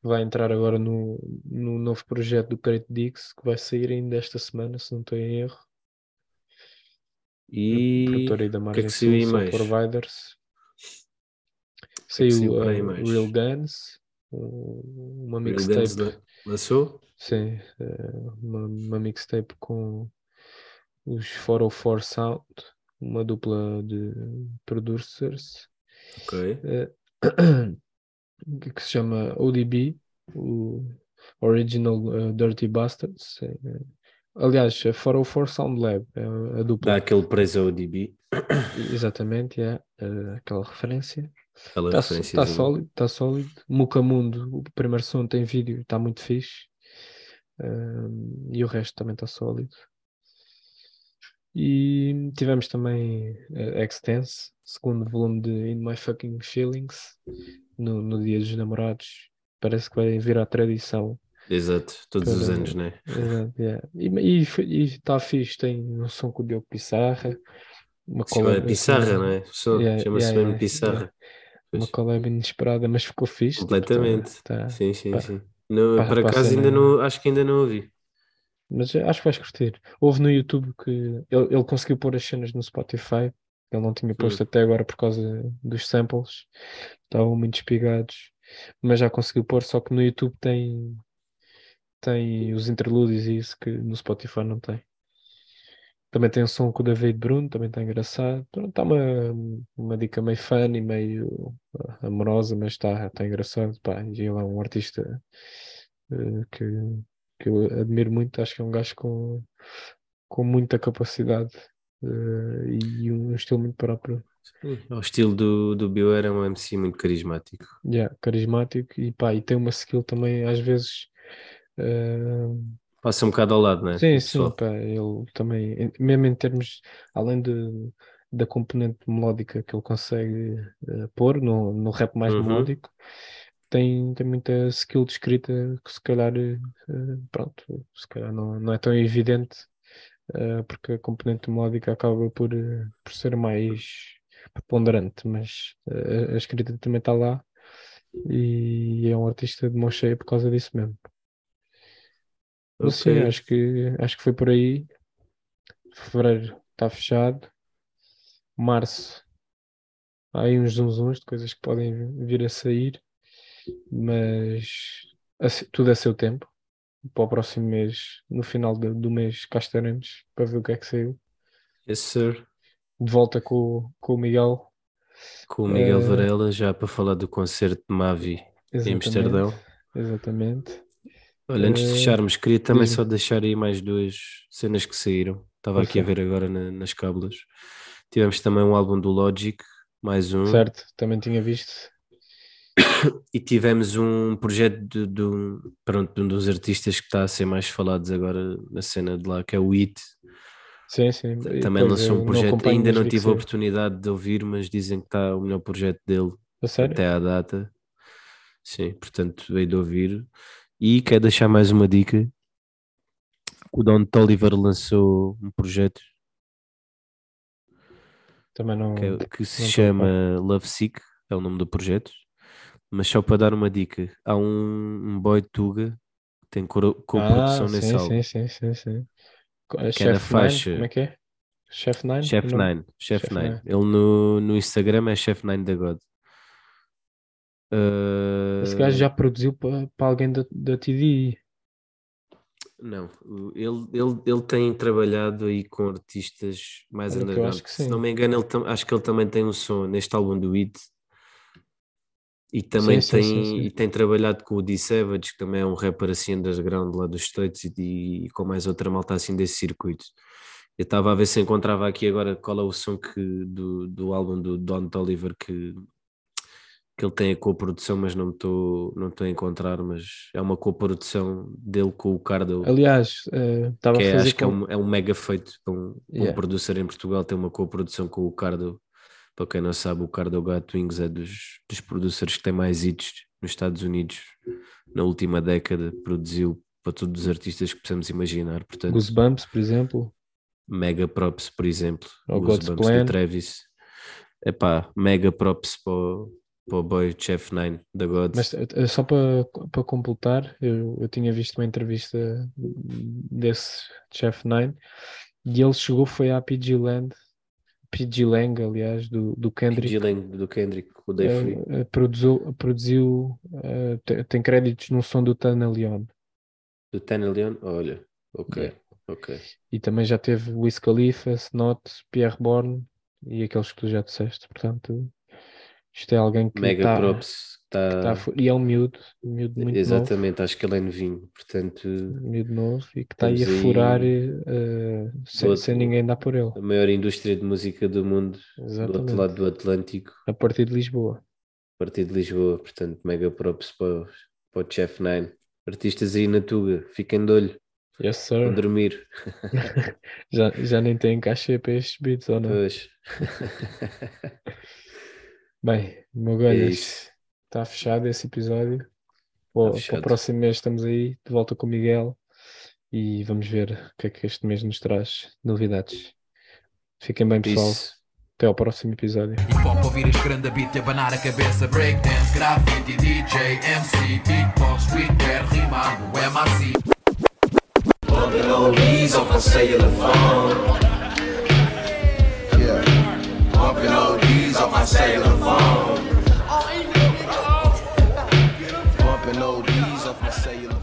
Vai entrar agora no, no novo projeto do Crate Dix, que vai sair ainda esta semana, se não estou em erro. E aí da o que é Margem que Sul, mais? Providers. é Saiu saiu mais? Real Guns, uma mixtape. lan- lançou? Sim, eh, uma, uma mixtape com os 404 Sound, uma dupla de producers, Ok. (clears throat) eh, que se chama ODB, o Original eh, Dirty Bastards. aliás, a 404 Sound Lab, é a Dá dupla, aquele preço ao DB. exatamente, é aquela referência. Está referenciazinha. sólido, está sólido. Mucamundo, o primeiro som tem vídeo, está muito fixe. E o resto também está sólido. E tivemos também eh, Extense, segundo volume de In My Fucking Feelings, no, no Dia dos Namorados. Parece que vai virar tradição. Exato, todos os Para- anos, né? Exato, yeah. E está fixe, tem um som com o Diogo Pissarra. Uma chama collab Pissarra, assim, não é? Só- Yeah, Chama-se yeah, mesmo Pissarra. Uma collab inesperada, mas ficou fixe. tipo, tá- Completamente. tá- Sim, sim, pá. sim. No, por pá, acaso ainda não, acho que ainda não ouvi. Mas acho que vais curtir. Houve no YouTube que ele, ele conseguiu pôr as cenas no Spotify. Ele não tinha posto até agora por causa dos samples. Estavam muito espigados. Mas já conseguiu pôr, só que no YouTube tem, tem os interlúdios e isso que no Spotify não tem. Também tem um som com o David Bruno, também está engraçado. Está uma, uma dica meio funny, meio ah, amorosa, mas está tá engraçado. Pá, e ele é um artista eh, que, que eu admiro muito. Acho que é um gajo com, com muita capacidade eh, e um estilo muito próprio. O estilo do, do Bill era um MC muito carismático. Yeah, carismático e, pá, e tem uma skill também, às vezes. eh, Passa um bocado ao lado? Sim, do sim, pessoal. pá, ele também, mesmo em termos, além de, da componente melódica que ele consegue eh, pôr no, no rap mais Uhum. melódico, tem, tem muita skill de escrita que se calhar, eh, pronto, se calhar não, não é tão evidente, eh, porque a componente melódica acaba por, por ser mais preponderante, mas eh, a escrita também está lá e é um artista de mão cheia por causa disso mesmo. Mas sim, acho que, acho que foi por aí. Fevereiro está fechado. Março há aí uns zunzuns de coisas que podem vir a sair, mas a se- tudo a seu tempo. Para o próximo mês, no final do, do mês, cá estaremos para ver o que é que saiu. Yes, sir. De volta com, o- com o Miguel. Com o Miguel Eh, Varela, já para falar do concerto de Mavi em. Amsterdão. Exatamente. Olha, antes de Eh, fecharmos, queria também diz-me. só deixar aí mais duas cenas que saíram. Estava aqui a ver agora na- nas cábulas. Tivemos também um álbum do Logic, mais um. Certo, também tinha visto. (coughs) E tivemos um projeto de, de um, pronto, de um dos artistas que está a ser mais falados agora na cena de lá, que é o It. Sim, sim. Também lançou um não projeto. acompanho, Ainda não tive a oportunidade de ouvir, mas dizem que está o melhor projeto dele até à data. Sim, portanto, veio de ouvir. E quero deixar mais uma dica. O Don Toliver lançou um projeto Também não. que, é- que se não a chama Love Sick, é o nome do projeto. Mas só para dar uma dica, há um, um boy Tuga tem co- co-produção Ah, nesse sim, álbum. sim, sim, sim, sim. Co- a Que é na Chef Nine, faixa- como é que é? Chef Nine? Chef? Nine, Chef Chef Nine. Nine. Ele no, no Instagram é Chef Nine da God. Esse Uh, gajo já produziu para alguém da, da TDI. Não, ele, ele, ele tem trabalhado aí com artistas mais eu underground. Se não me engano, ele tam- acho que ele também tem um som neste álbum do It. E também sim, tem, sim, sim. E tem trabalhado com o D Savage, que também é um rapper assim underground lá dos States e, e com mais outra malta assim desse circuito. Eu estava a ver se encontrava aqui agora qual é o som que, do, do álbum do Don Toliver que, que ele tem a coprodução, mas não estou não estou a encontrar, mas é uma coprodução dele com o Cardo Aliás, eh, estava que a é, fazer acho que é um, é um mega feito para um, para um Yeah. producer em Portugal tem uma coprodução com o Cardo. Para quem não sabe, o Cardo Gato Wings é dos, dos producers que tem mais hits nos Estados Unidos na última década. Produziu para todos os artistas que possamos imaginar. Portanto, Goosebumps, por exemplo. mega props, por exemplo, Ou os God's bumps Plan. do Travis. Epá, mega props para, para o boy Chef Nine da God. Mas eh, só para para completar, eu, eu tinha visto uma entrevista desse Chef Nine e ele chegou foi à PG Land, PG Lang, aliás, do, do Kendrick. PG Lang do Kendrick, o Day Free. eh, eh, produziu, produziu eh, te- tem créditos no som do Tana Leon Do Tana Leon, olha, ok, Yeah. ok. e também já teve Wiz Khalifa, Snot, Pierre Bourne e aqueles que tu já disseste. Portanto, isto é alguém que Mega tá- props. Tá, tá a e é um miúdo, um miúdo muito novo. Exatamente, acho que ele é novinho, portanto, miúdo novo e que está aí a furar eh, sem, outro- sem ninguém dar por ele, a maior indústria de música do mundo, do outro Exatamente. lado do Atlântico, a partir de Lisboa. a partir de Lisboa, portanto, mega props para, o- para o Chef Nine. Artistas aí na Tuga, fiquem de olho, Yes, a sir. dormir. (laughs) Já, já nem tem caixa para estes beats ou não? Pois. (laughs) Bem, meu É está fechado esse episódio. Para, o- para o próximo mês estamos aí, de volta com o Miguel e vamos ver o que é que este mês nos traz novidades. Fiquem bem, pessoal. Isso. Até ao próximo episódio. Hip hop, ouvir este grande beat, abanar a cabeça Breakdance, grafite, DJ, MC Beatbox, streetwear, rimado, MAC Bumping ODs off cellular phone. Yeah. ODs Oh, off my cellular phone. Bumping ODs off my cellular phone.